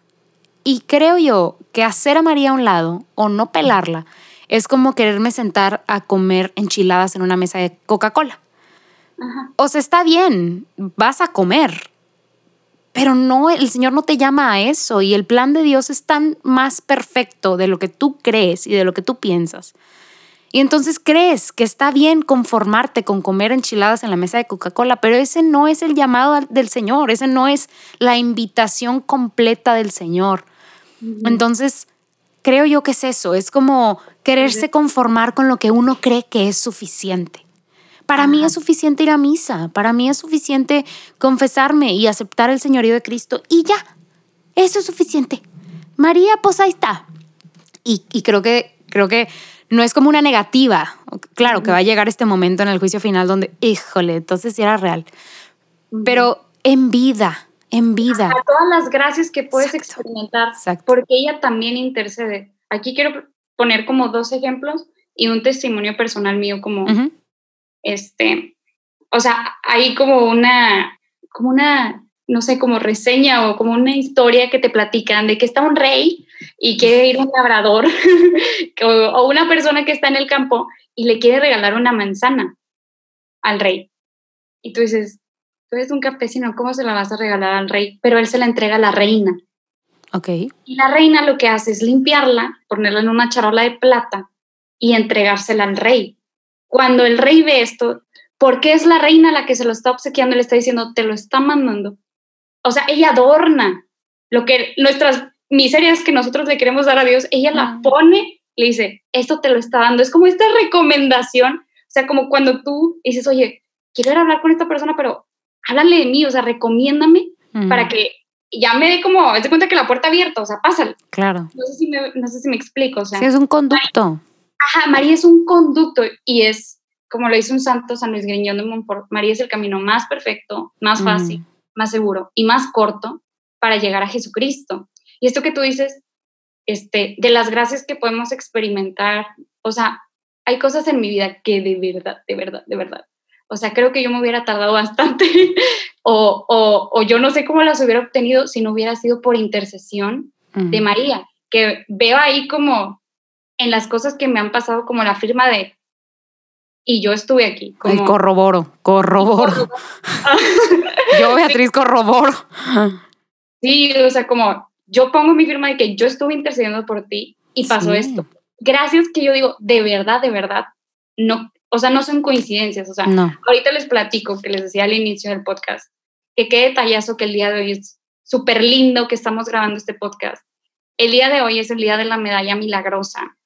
Y creo yo que hacer a María a un lado o no pelarla es como quererme sentar a comer enchiladas en una mesa de Coca-Cola. O sea, está bien, vas a comer, pero no, el Señor no te llama a eso y el plan de Dios es tan más perfecto de lo que tú crees y de lo que tú piensas. Y entonces crees que está bien conformarte con comer enchiladas en la mesa de Coca-Cola, pero ese no es el llamado del Señor, ese no es la invitación completa del Señor. Entonces, creo yo que es eso, es como quererse conformar con lo que uno cree que es suficiente. Para mí es suficiente ir a misa, para mí es suficiente confesarme y aceptar el señorío de Cristo y ya, eso es suficiente. María, pues ahí está. Y, creo, que, creo que no es como una negativa. Claro que va a llegar este momento en el juicio final donde, híjole, entonces sí era real. Pero en vida, en vida. A todas las gracias que puedes experimentar, porque ella también intercede. Aquí quiero poner como dos ejemplos y un testimonio personal mío como, este, o sea, hay como una, como una, no sé, como reseña o como una historia que te platican de que está un rey y quiere ir un labrador o, una persona que está en el campo y le quiere regalar una manzana al rey. Y tú dices, tú eres un campesino, ¿cómo se la vas a regalar al rey? Pero él se la entrega a la reina. Ok. Y la reina lo que hace es limpiarla, ponerla en una charola de plata y entregársela al rey. Cuando el rey ve esto, ¿por qué es la reina la que se lo está obsequiando? Le está diciendo, te lo está mandando. O sea, ella adorna lo que nuestras miserias que nosotros le queremos dar a Dios, ella la pone, le dice, esto te lo está dando. Es como esta recomendación, o sea, como cuando tú dices, oye, quiero ir a hablar con esta persona, pero háblale de mí, o sea, recomiéndame Ujú. para que ya me dé como, de cuenta que la puerta abierta, o sea, pásale. Claro. No sé si me, no sé si me explico, o sea, Sí, es un conducto. Ajá, María es un conducto y es, como lo dice un santo San Luis Griñón de Montfort, María es el camino más perfecto, más fácil, Mm. más seguro y más corto para llegar a Jesucristo. Y esto que tú dices, este, de las gracias que podemos experimentar, o sea, hay cosas en mi vida que de verdad, de verdad, de verdad, o sea, creo que yo me hubiera tardado bastante o, o, o yo no sé cómo las hubiera obtenido si no hubiera sido por intercesión de María, que veo ahí como en las cosas que me han pasado como la firma de y yo estuve aquí. Ay, Como, corroboro, corroboro. Yo, Beatriz, corroboro. sí, o sea, como yo pongo mi firma de que yo estuve intercediendo por ti y pasó Sí. esto. Gracias que yo digo, de verdad, de verdad, no, o sea, no son coincidencias, o sea, No. ahorita les platico que les decía al inicio del podcast, que qué detallazo que el día de hoy es súper lindo que estamos grabando este podcast. El día de hoy es el día de la medalla milagrosa,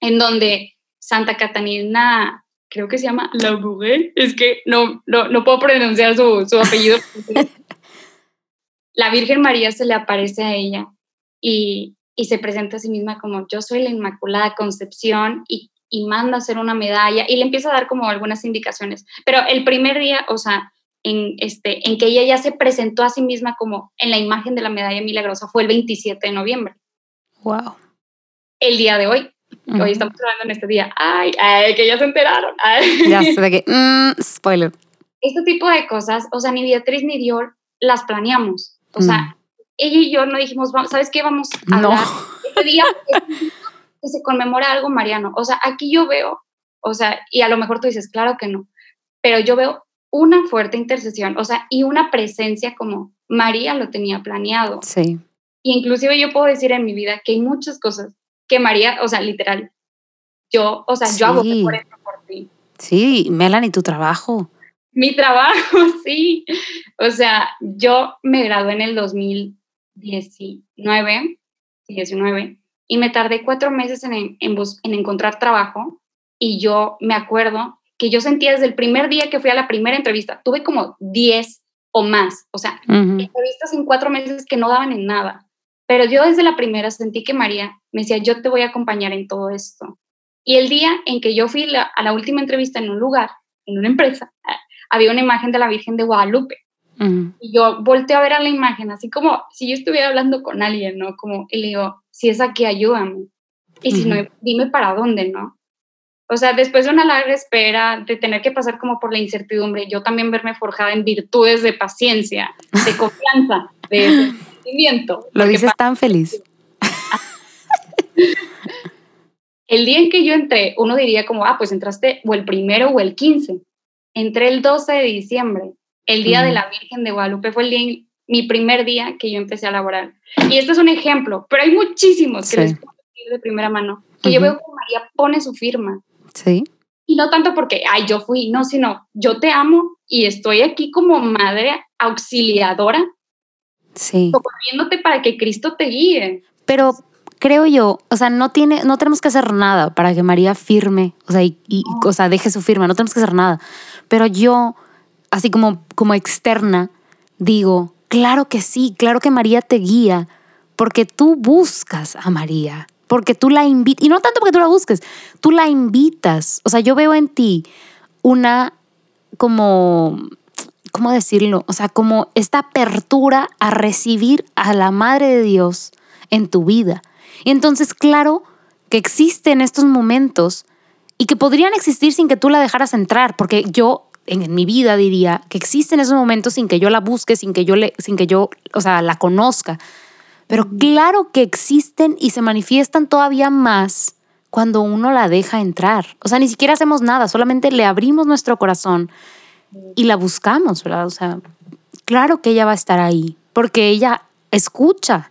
en donde Santa Catalina, creo que se llama Labouré, es que no, no, no puedo pronunciar su, su apellido. la Virgen María se le aparece a ella y, y se presenta a sí misma como yo soy la Inmaculada Concepción y, y manda a hacer una medalla y le empieza a dar como algunas indicaciones. Pero el primer día, o sea, en, este, en que ella ya se presentó a sí misma como en la imagen de la medalla milagrosa fue el 27 de noviembre, Wow. el día de hoy. Ujú. Hoy estamos hablando en este día. Ay, ay, que ya se enteraron. Ay. Ya sé de que. mm, spoiler. Este tipo de cosas, o sea, ni Beatriz ni Dior las planeamos. O Mm. sea, ella y yo no dijimos, "Va- ¿sabes qué? Vamos a No. hablar este día que se conmemora algo mariano. O sea, aquí yo veo, o sea, y a lo mejor tú dices, claro que no, pero yo veo una fuerte intercesión, o sea, y una presencia como María lo tenía planeado. Sí. Y inclusive yo puedo decir en mi vida que hay muchas cosas que María, o sea, literal, yo, o sea, yo hago por esto por ti. Sí, Melanie, tu trabajo. Mi trabajo, sí. O sea, yo me gradué en el 2019, 19, y me tardé cuatro meses en, en, bus- en encontrar trabajo. Y yo me acuerdo que yo sentía desde el primer día que fui a la primera entrevista, tuve como 10 o más, o sea, Ujú. entrevistas en cuatro meses que no daban en nada. Pero yo desde la primera sentí que María me decía, yo te voy a acompañar en todo esto. Y el día en que yo fui la- a la última entrevista en un lugar, en una empresa, ah, había una imagen de la Virgen de Guadalupe. Y yo volteo a ver a la imagen, así como si yo estuviera hablando con alguien, ¿no? Como, y le digo, si es aquí, ayúdame. Y si no, dime para dónde, ¿no? O sea, después de una larga espera, de tener que pasar como por la incertidumbre, yo también verme forjada en virtudes de paciencia, de confianza, de Lo dices tan feliz. El día en que yo entré, uno diría como, ah, pues entraste o el primero o el 15. Entré el 12 de diciembre, el día de la Virgen de Guadalupe, fue el día, mi primer día que yo empecé a laborar. Y este es un ejemplo, pero hay muchísimos que Sí. les puedo decir de primera mano, que yo Ujú. veo que María pone su firma. Sí. Y no tanto porque, ay, yo fui, no, sino yo te amo y estoy aquí como madre auxiliadora, Sí. socorriéndote para que Cristo te guíe. Pero creo yo, o sea, no tiene, no tenemos que hacer nada para que María firme, o sea, y, y- o sea, deje su firma, no tenemos que hacer nada. Pero yo, así como, como externa, digo, claro que sí, claro que María te guía, porque tú buscas a María, porque tú la invitas, y no tanto porque tú la busques, tú la invitas. O sea, yo veo en ti una como, ¿cómo decirlo? O sea, como esta apertura a recibir a la Madre de Dios en tu vida. Y entonces, claro que existen estos momentos y que podrían existir sin que tú la dejaras entrar, porque yo en mi vida diría que existen esos momentos sin que yo la busque, sin que yo le, sin que yo, o sea, la conozca. Pero claro que existen y se manifiestan todavía más cuando uno la deja entrar. O sea, ni siquiera hacemos nada, solamente le abrimos nuestro corazón y la buscamos, ¿verdad? O sea, claro que ella va a estar ahí, porque ella escucha.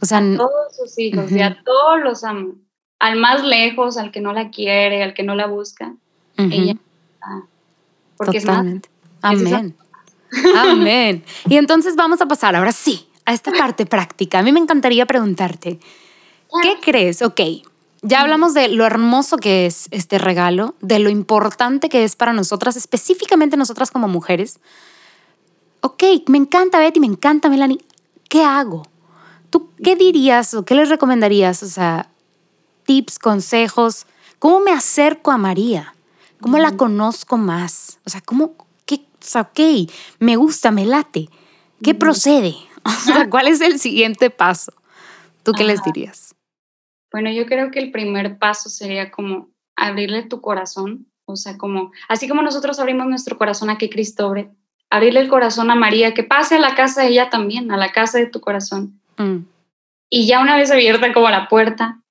O sea, a todos sus hijos y a todos los ama. Al más lejos, al que no la quiere, al que no la busca, ella está. Porque Totalmente. Amén. Amén. Y entonces vamos a pasar ahora sí a esta parte práctica. A mí me encantaría preguntarte, ¿qué crees? Ok, ya hablamos de lo hermoso que es este regalo, de lo importante que es para nosotras, específicamente nosotras como mujeres. Ok, me encanta Betty, me encanta Melanie. ¿Qué hago? ¿Tú qué dirías o qué les recomendarías? O sea, tips, consejos. ¿Cómo me acerco a María? ¿Cómo la conozco más? O sea, ¿cómo? Qué, o sea, ok, me gusta, me late. ¿Qué procede? O sea, ¿cuál es el siguiente paso? ¿Tú qué les dirías? Bueno, yo creo que el primer paso sería como abrirle tu corazón, o sea, como, así como nosotros abrimos nuestro corazón a que Cristo abre, abrirle el corazón a María, que pase a la casa de ella también, a la casa de tu corazón. Mm. Y ya una vez abierta como la puerta,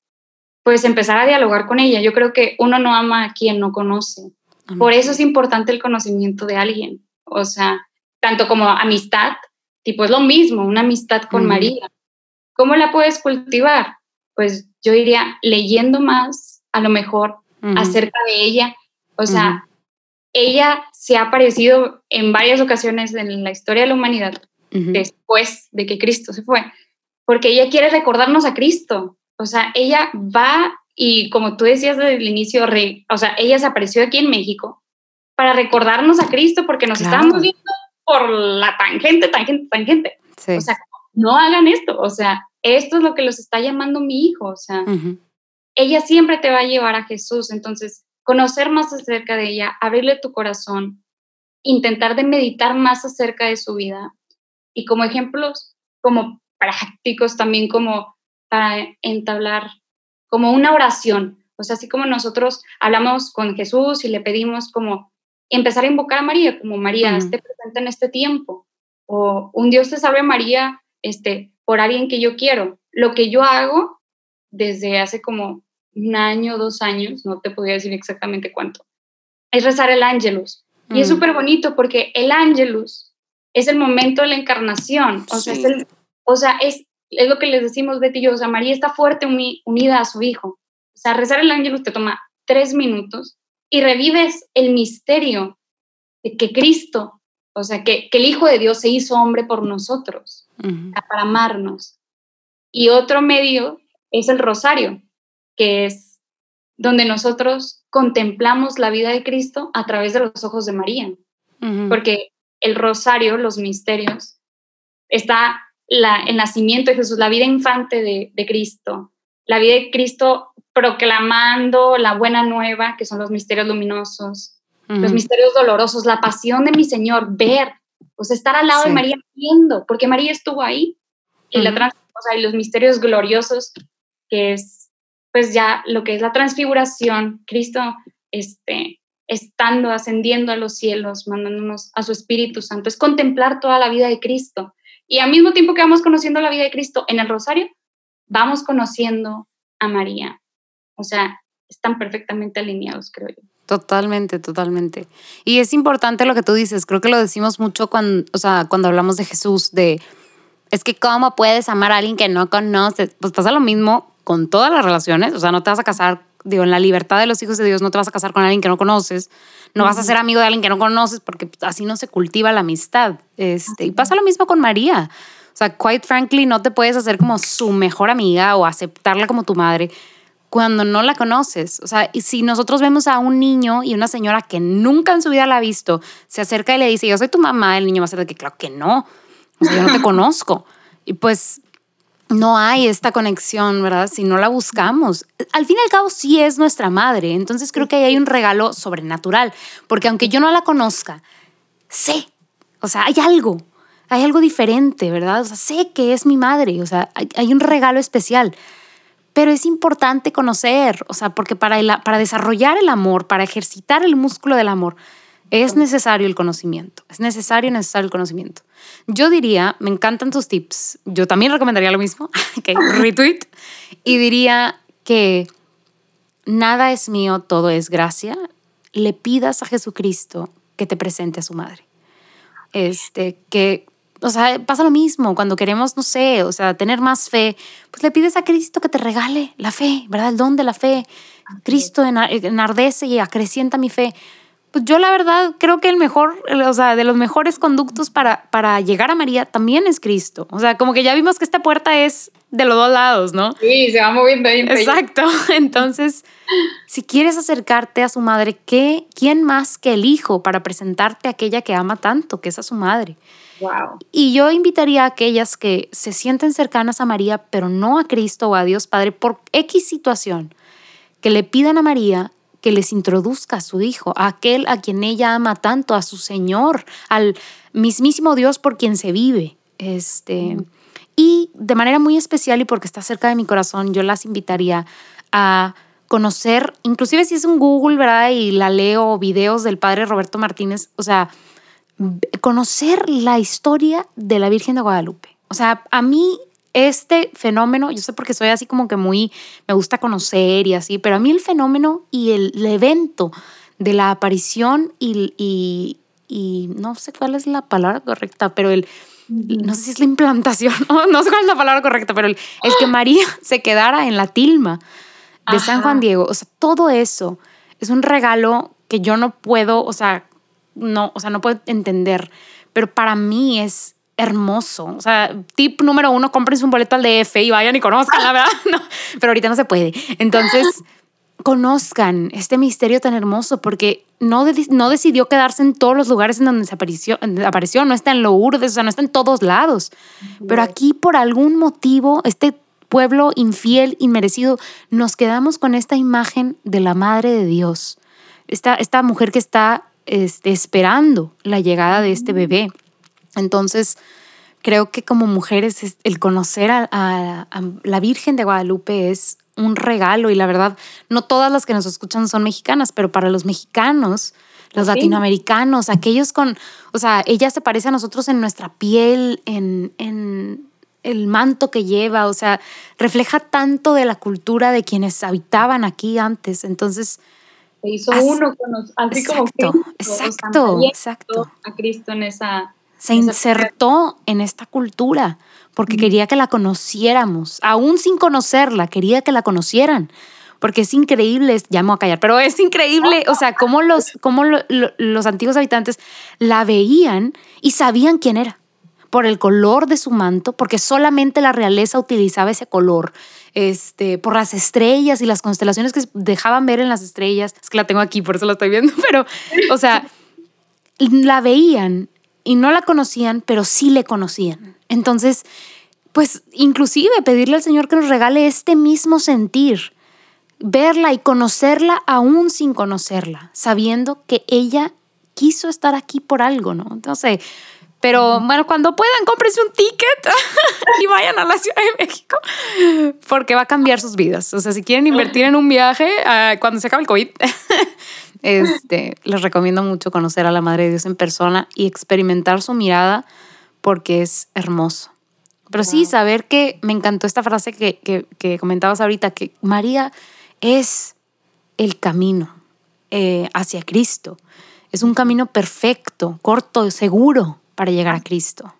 pues empezar a dialogar con ella. Yo creo que uno no ama a quien no conoce. Por eso es importante el conocimiento de alguien. O sea, tanto como amistad, tipo es lo mismo, una amistad con María. ¿Cómo la puedes cultivar? Pues yo iría leyendo más, a lo mejor, acerca de ella. O sea, ella se ha aparecido en varias ocasiones en la historia de la humanidad después de que Cristo se fue, porque ella quiere recordarnos a Cristo. O sea, ella va y como tú decías desde el inicio, o sea, ella se apareció aquí en México para recordarnos a Cristo porque nos estábamos viendo por la tangente, tangente, tangente. O sea, no hagan esto. O sea, esto es lo que los está llamando mi hijo, o sea, ella siempre te va a llevar a Jesús, entonces conocer más acerca de ella, abrirle tu corazón, intentar de meditar más acerca de su vida. Y como ejemplos, como prácticos también como para entablar como una oración, o sea, así como nosotros hablamos con Jesús y le pedimos como empezar a invocar a María, como María, esté presente en este tiempo, o un Dios te salve María, este, por alguien que yo quiero. Lo que yo hago desde hace como un año, dos años, no te podría decir exactamente cuánto, es rezar el ángelus. Y es mm. súper bonito porque el ángelus es el momento de la encarnación. O sea, es, o sea es, es, lo que les decimos Betty y yo. O sea, María está fuerte unida a su hijo. O sea, rezar el ángelus te toma tres minutos y revives el misterio de que Cristo, o sea, que, que el Hijo de Dios se hizo hombre por nosotros para amarnos. Y otro medio es el rosario, que es donde nosotros contemplamos la vida de Cristo a través de los ojos de María. Porque el rosario, los misterios, está la, el nacimiento de Jesús, la vida infante de, Cristo, la vida de Cristo proclamando la buena nueva, que son los misterios luminosos, los misterios dolorosos, la pasión de mi Señor, ver pues estar al lado de María viendo, porque María estuvo ahí. Y, la y los misterios gloriosos, que es pues ya lo que es la transfiguración, Cristo este, estando, ascendiendo a los cielos, mandándonos a su Espíritu Santo, es contemplar toda la vida de Cristo. Y al mismo tiempo que vamos conociendo la vida de Cristo en el rosario, vamos conociendo a María. O sea, están perfectamente alineados, creo yo. Totalmente, totalmente. Y es importante lo que tú dices, creo que lo decimos mucho cuando, o sea, cuando hablamos de Jesús, de, es que cómo puedes amar a alguien que no conoces, pues pasa lo mismo con todas las relaciones, o sea, no te vas a casar, digo, en la libertad de los hijos de Dios, no te vas a casar con alguien que no conoces, no vas a ser amigo de alguien que no conoces, porque así no se cultiva la amistad. Este, y pasa lo mismo con María. O sea, quite frankly, no te puedes hacer como su mejor amiga o aceptarla como tu madre cuando no la conoces. O sea, si nosotros vemos a un niño y una señora que nunca en su vida la ha visto, se acerca y le dice, yo soy tu mamá, el niño va a ser de que, claro que no, o sea, yo no te conozco. Y pues no hay esta conexión, ¿verdad? Si no la buscamos. Al fin y al cabo sí es nuestra madre, entonces creo que ahí hay un regalo sobrenatural, porque aunque yo no la conozca, sé, o sea, hay algo, hay algo diferente, ¿verdad? O sea, sé que es mi madre, o sea, hay, hay un regalo especial. Pero es importante conocer, o sea, porque para, para desarrollar el amor, para ejercitar el músculo del amor, es necesario el conocimiento. Es necesario, necesario el conocimiento. Yo diría, me encantan tus tips. Yo también recomendaría lo mismo, que retweet. Y diría que nada es mío, todo es gracia, le pidas a Jesucristo que te presente a su madre. Este, que, o sea, pasa lo mismo cuando queremos, no sé, o sea, tener más fe, pues le pides a Cristo que te regale la fe, ¿verdad? El don de la fe. Cristo enardece y acrecienta mi fe. Pues yo la verdad creo que el mejor, o sea, de los mejores conductos para, para llegar a María también es Cristo. O sea, como que ya vimos que esta puerta es de los dos lados, ¿no? Sí, se va moviendo ahí. Exacto. Entonces, si quieres acercarte a su madre, ¿qué, ¿quién más que el hijo para presentarte a aquella que ama tanto, que es a su madre? Y yo invitaría a aquellas que se sienten cercanas a María, pero no a Cristo o a Dios Padre, por X situación, que le pidan a María que les introduzca a su hijo, a aquel a quien ella ama tanto, a su Señor, al mismísimo Dios por quien se vive. Este, Y de manera muy especial y porque está cerca de mi corazón, yo las invitaría a conocer, inclusive si es un Google, ¿verdad? Y la leo videos del padre Roberto Martínez, o sea, conocer la historia de la Virgen de Guadalupe. O sea, a mí este fenómeno, yo sé porque soy así como que muy, me gusta conocer y así, pero a mí el fenómeno y el, evento de la aparición y, y, y, no sé cuál es la palabra correcta, pero el, no sé si es la implantación, no, sé cuál es la palabra correcta, pero el, el que María se quedara en la tilma de San Juan Diego, o sea, todo eso es un regalo que yo no puedo, o sea, no, o sea, no puedo entender, pero para mí es hermoso. O sea, tip número uno, cómprense un boleto al DF y vayan y conozcan, la verdad. No, pero ahorita no se puede. Entonces, conozcan este misterio tan hermoso porque no, no decidió quedarse en todos los lugares en donde se apareció, apareció, no está en Lourdes, o sea, no está en todos lados. Pero aquí, por algún motivo, este pueblo infiel, inmerecido, nos quedamos con esta imagen de la Madre de Dios. Esta, esta mujer que está este, esperando la llegada de este bebé. Entonces, creo que como mujeres el conocer a, la Virgen de Guadalupe es un regalo y la verdad, no todas las que nos escuchan son mexicanas, pero para los mexicanos, los latinoamericanos, aquellos con, o sea, ella se parece a nosotros en nuestra piel, en, en el manto que lleva, o sea, refleja tanto de la cultura de quienes habitaban aquí antes. Entonces, se hizo uno con así como Cristo, exacto, exacto. A Cristo en esa se insertó en esta cultura porque quería que la conociéramos, aún sin conocerla, quería que la conocieran. Porque es increíble, llamo a callar, pero es increíble, o sea, cómo los, cómo los antiguos habitantes la veían y sabían quién era por el color de su manto, porque solamente la realeza utilizaba ese color, este, por las estrellas y las constelaciones que dejaban ver en las estrellas. Es que la tengo aquí, por eso la estoy viendo, pero, o sea, la veían y no la conocían, pero sí le conocían. Entonces, pues inclusive pedirle al Señor que nos regale este mismo sentir, verla y conocerla aún sin conocerla, sabiendo que ella quiso estar aquí por algo, ¿no? Entonces, pero bueno, cuando puedan, cómprense un ticket y vayan a la Ciudad de México, porque va a cambiar sus vidas. O sea, si quieren invertir en un viaje, ah, cuando se acabe el COVID, este, les recomiendo mucho conocer a la Madre de Dios en persona y experimentar su mirada porque es hermoso. Pero sí, saber que me encantó esta frase que, que, comentabas ahorita, que María es el camino eh, hacia Cristo. Es un camino perfecto, corto, seguro para llegar a Cristo.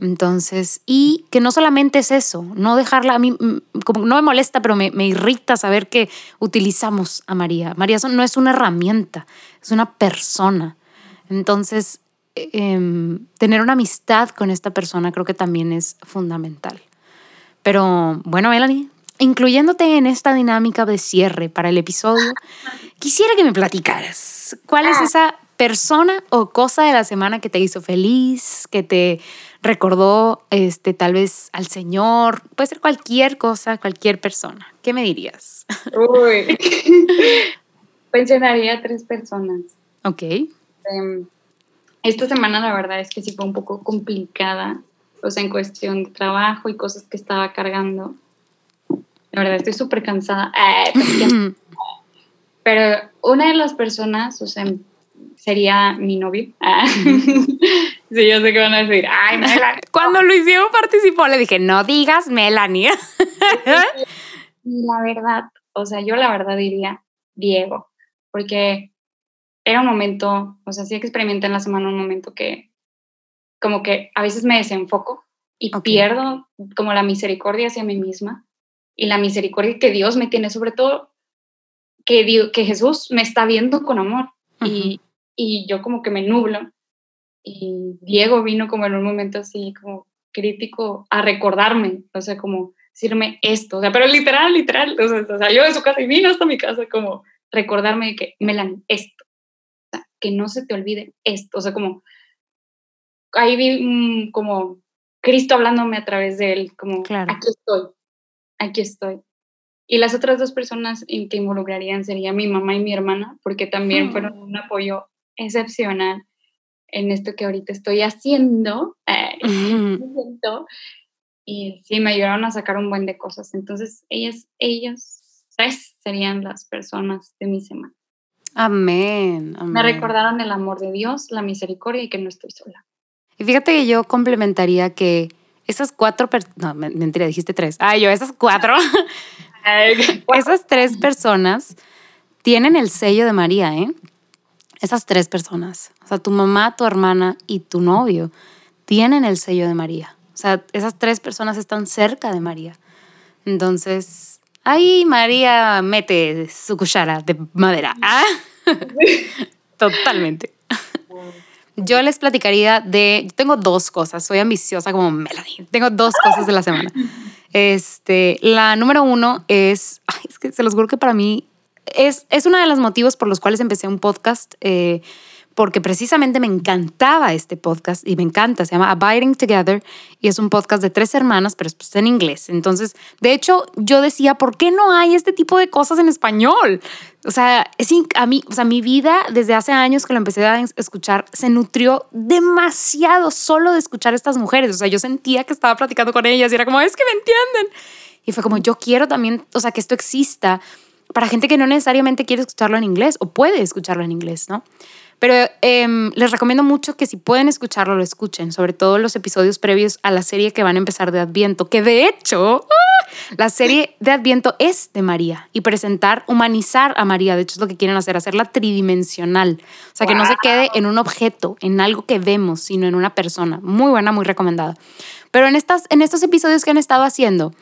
Entonces, y que no solamente es eso, no dejarla, a mí mm, como no me molesta, pero me, irrita saber que utilizamos a María. María no es una herramienta, es una persona. Entonces, em, tener una amistad con esta persona creo que también es fundamental. Pero bueno, Melanie, incluyéndote en esta dinámica de cierre para el episodio, quisiera que me platicaras cuál es ah. esa persona o cosa de la semana que te hizo feliz, que te recordó este, tal vez al Señor, puede ser cualquier cosa, cualquier persona. ¿Qué me dirías? Uy, pensionaría a tres personas. Ok. Em, esta semana la verdad es que sí fue un poco complicada, o sea, en cuestión de trabajo y cosas que estaba cargando. La verdad estoy súper cansada. Eh, pero una de las personas, o sea, sería mi novio. Ah. sí, yo sé que van a decir, ay, Melanie. Cuando Luis Diego participó, le dije, no digas Melanie. la verdad, O sea, yo la verdad diría Diego, porque era un momento, o sea, sí experimenté en la semana un momento que como que a veces me desenfoco y pierdo como la misericordia hacia mí misma y la misericordia que Dios me tiene, sobre todo que, que Jesús me está viendo con amor y, y yo como que me nublo. Y Diego vino como en un momento así como crítico a recordarme, o sea, como decirme esto, o sea, pero literal, literal, o sea, o salió de su casa y vino hasta mi casa como recordarme que, Melan, esto, o sea, que no se te olvide esto, o sea, como, ahí vi como Cristo hablándome a través de él, como, claro. aquí estoy, aquí estoy. Y las otras dos personas en que involucrarían sería mi mamá y mi hermana, porque también fueron mm. un apoyo excepcional en esto que ahorita estoy haciendo. Eh, y sí, me ayudaron a sacar un buen de cosas. Entonces, ellas, ellos tres serían las personas de mi semana. Amén, Me recordaron el amor de Dios, la misericordia y que no estoy sola. Y fíjate que yo complementaría que esas cuatro personas, no, mentira, dijiste tres. Ah, yo, esas cuatro, esas tres personas tienen el sello de María, ¿eh? Esas tres personas, o sea, tu mamá, tu hermana y tu novio, tienen el sello de María. O sea, esas tres personas están cerca de María. Entonces, ahí María mete su cuchara de madera. ¿ah? Totalmente. Yo les platicaría de, yo tengo dos cosas, soy ambiciosa como Melanie, tengo dos cosas de la semana. Este, la número uno es, es que se los juro que para mí es, es uno de los motivos por los cuales empecé un podcast. Eh, porque precisamente me encantaba este podcast y me encanta, se llama Abiding Together y es un podcast de tres hermanas, pero es en inglés. Entonces, de hecho, yo decía, ¿por qué no hay este tipo de cosas en español? O sea, es a mí, o sea, mi vida desde hace años que lo empecé a escuchar se nutrió demasiado solo de escuchar estas mujeres. O sea, yo sentía que estaba platicando con ellas y era como, es que me entienden. Y fue como, yo quiero también, o sea, que esto exista para gente que no necesariamente quiere escucharlo en inglés o puede escucharlo en inglés, ¿no? Pero em, les recomiendo mucho que si pueden escucharlo, lo escuchen, sobre todo los episodios previos a la serie que van a empezar de Adviento, que de hecho, ¡ah! la serie de Adviento es de María y presentar, humanizar a María, de hecho es lo que quieren hacer, hacerla tridimensional, o sea, que no se quede en un objeto, en algo que vemos, sino en una persona. Muy buena, muy recomendada. Pero en, estas, en estos episodios que han estado haciendo,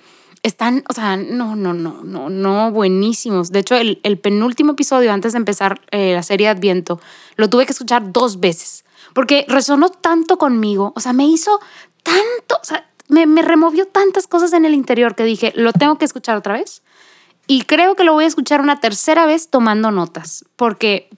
están, o sea, no, no, no, no, no, buenísimos. De hecho, el, el penúltimo episodio antes de empezar eh, la serie Adviento, lo tuve que escuchar dos veces, porque resonó tanto conmigo, o sea, me hizo tanto, o sea, me, me removió tantas cosas en el interior que dije, lo tengo que escuchar otra vez. Y creo que lo voy a escuchar una tercera vez tomando notas, porque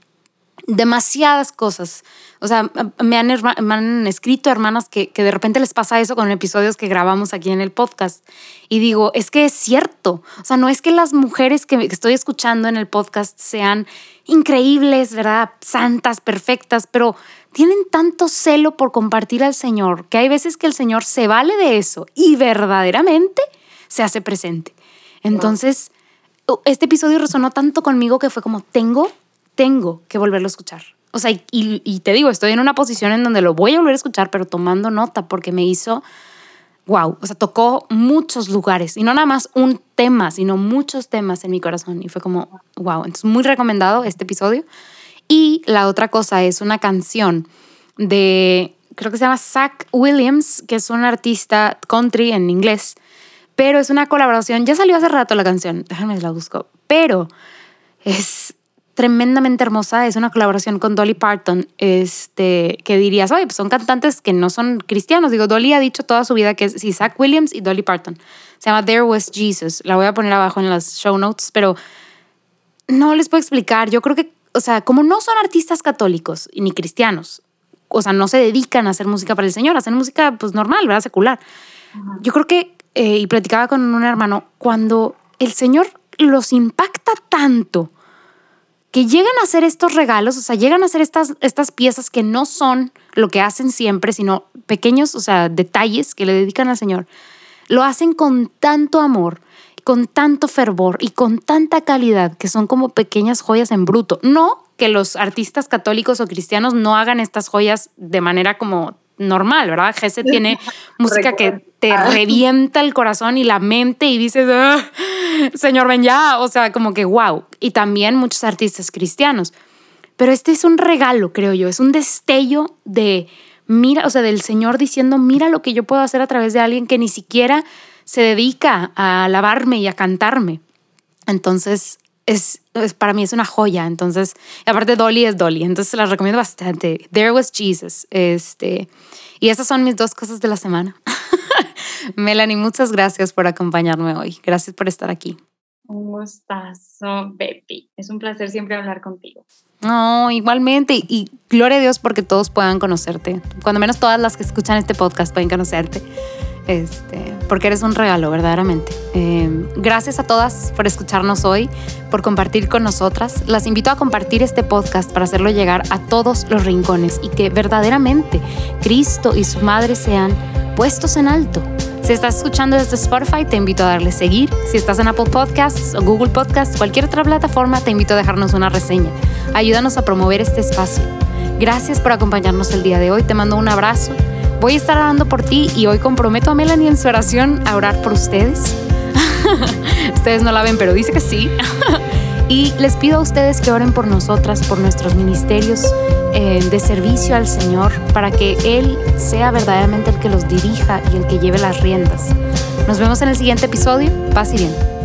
demasiadas cosas. O sea, me han, me han escrito hermanas que, que, de repente les pasa eso con episodios que grabamos aquí en el podcast. Y digo, es que es cierto. O sea, no es que las mujeres que estoy escuchando en el podcast sean increíbles, ¿verdad? Santas, perfectas, pero tienen tanto celo por compartir al Señor que hay veces que el Señor se vale de eso y verdaderamente se hace presente. Entonces, este episodio resonó tanto conmigo que fue como, tengo tengo que volverlo a escuchar. O sea, y, te digo, estoy en una posición en donde lo voy a volver a escuchar, pero tomando nota porque me hizo, wow, o sea, tocó muchos lugares y no nada más un tema, sino muchos temas en mi corazón y fue como, wow, entonces muy recomendado este episodio. Y la otra cosa es una canción de, creo que se llama Zach Williams, que es un artista country en inglés, pero es una colaboración, ya salió hace rato la canción, déjame la busco, pero es tremendamente hermosa. Es una colaboración con Dolly Parton, este, que dirías, oye, pues son cantantes que no son cristianos. Digo, Dolly ha dicho toda su vida que es Isaac Williams y Dolly Parton. Se llama There Was Jesus. La voy a poner abajo en las show notes, pero no les puedo explicar. Yo creo que, o sea, como no son artistas católicos ni cristianos, o sea, no se dedican a hacer música para el Señor, hacen música pues normal, ¿verdad? Secular. Yo creo que, eh, y platicaba con un hermano, cuando el Señor los impacta tanto, que llegan a hacer estos regalos, o sea, llegan a hacer estas, estas piezas que no son lo que hacen siempre, sino pequeños, o sea, detalles que le dedican al Señor, lo hacen con tanto amor, con tanto fervor y con tanta calidad que son como pequeñas joyas en bruto. No que los artistas católicos o cristianos no hagan estas joyas de manera como normal, ¿verdad? Jesse tiene música que te revienta el corazón y la mente y dices, ah, Señor, ven ya, o sea, como que wow. Y también muchos artistas cristianos. Pero este es un regalo, creo yo, es un destello de, mira, o sea, del Señor diciendo, mira lo que yo puedo hacer a través de alguien que ni siquiera se dedica a alabarme y a cantarme. Entonces, es, para mí es una joya. Entonces, aparte Dolly es Dolly, entonces la recomiendo bastante. There was Jesus. Este, y esas son mis dos cosas de la semana. Melanie, muchas gracias por acompañarme hoy. Gracias por estar aquí. Un gustazo, Betty. Es un placer siempre hablar contigo. No, igualmente. Y gloria a Dios porque todos puedan conocerte. Cuando menos todas las que escuchan este podcast pueden conocerte. Este, porque eres un regalo, verdaderamente. Em, gracias a todas por escucharnos hoy, por compartir con nosotras. Las invito a compartir este podcast para hacerlo llegar a todos los rincones y que verdaderamente Cristo y su Madre sean puestos en alto. Si estás escuchando desde Spotify, te invito a darle seguir. Si estás en Apple Podcasts o Google Podcasts, cualquier otra plataforma, te invito a dejarnos una reseña. Ayúdanos a promover este espacio. Gracias por acompañarnos el día de hoy. Te mando un abrazo. Voy a estar orando por ti y hoy comprometo a Melanie en su oración a orar por ustedes. ustedes no la ven, pero dice que sí. y les pido a ustedes que oren por nosotras, por nuestros ministerios eh, de servicio al Señor para que Él sea verdaderamente el que los dirija y el que lleve las riendas. Nos vemos en el siguiente episodio. Paz y bien.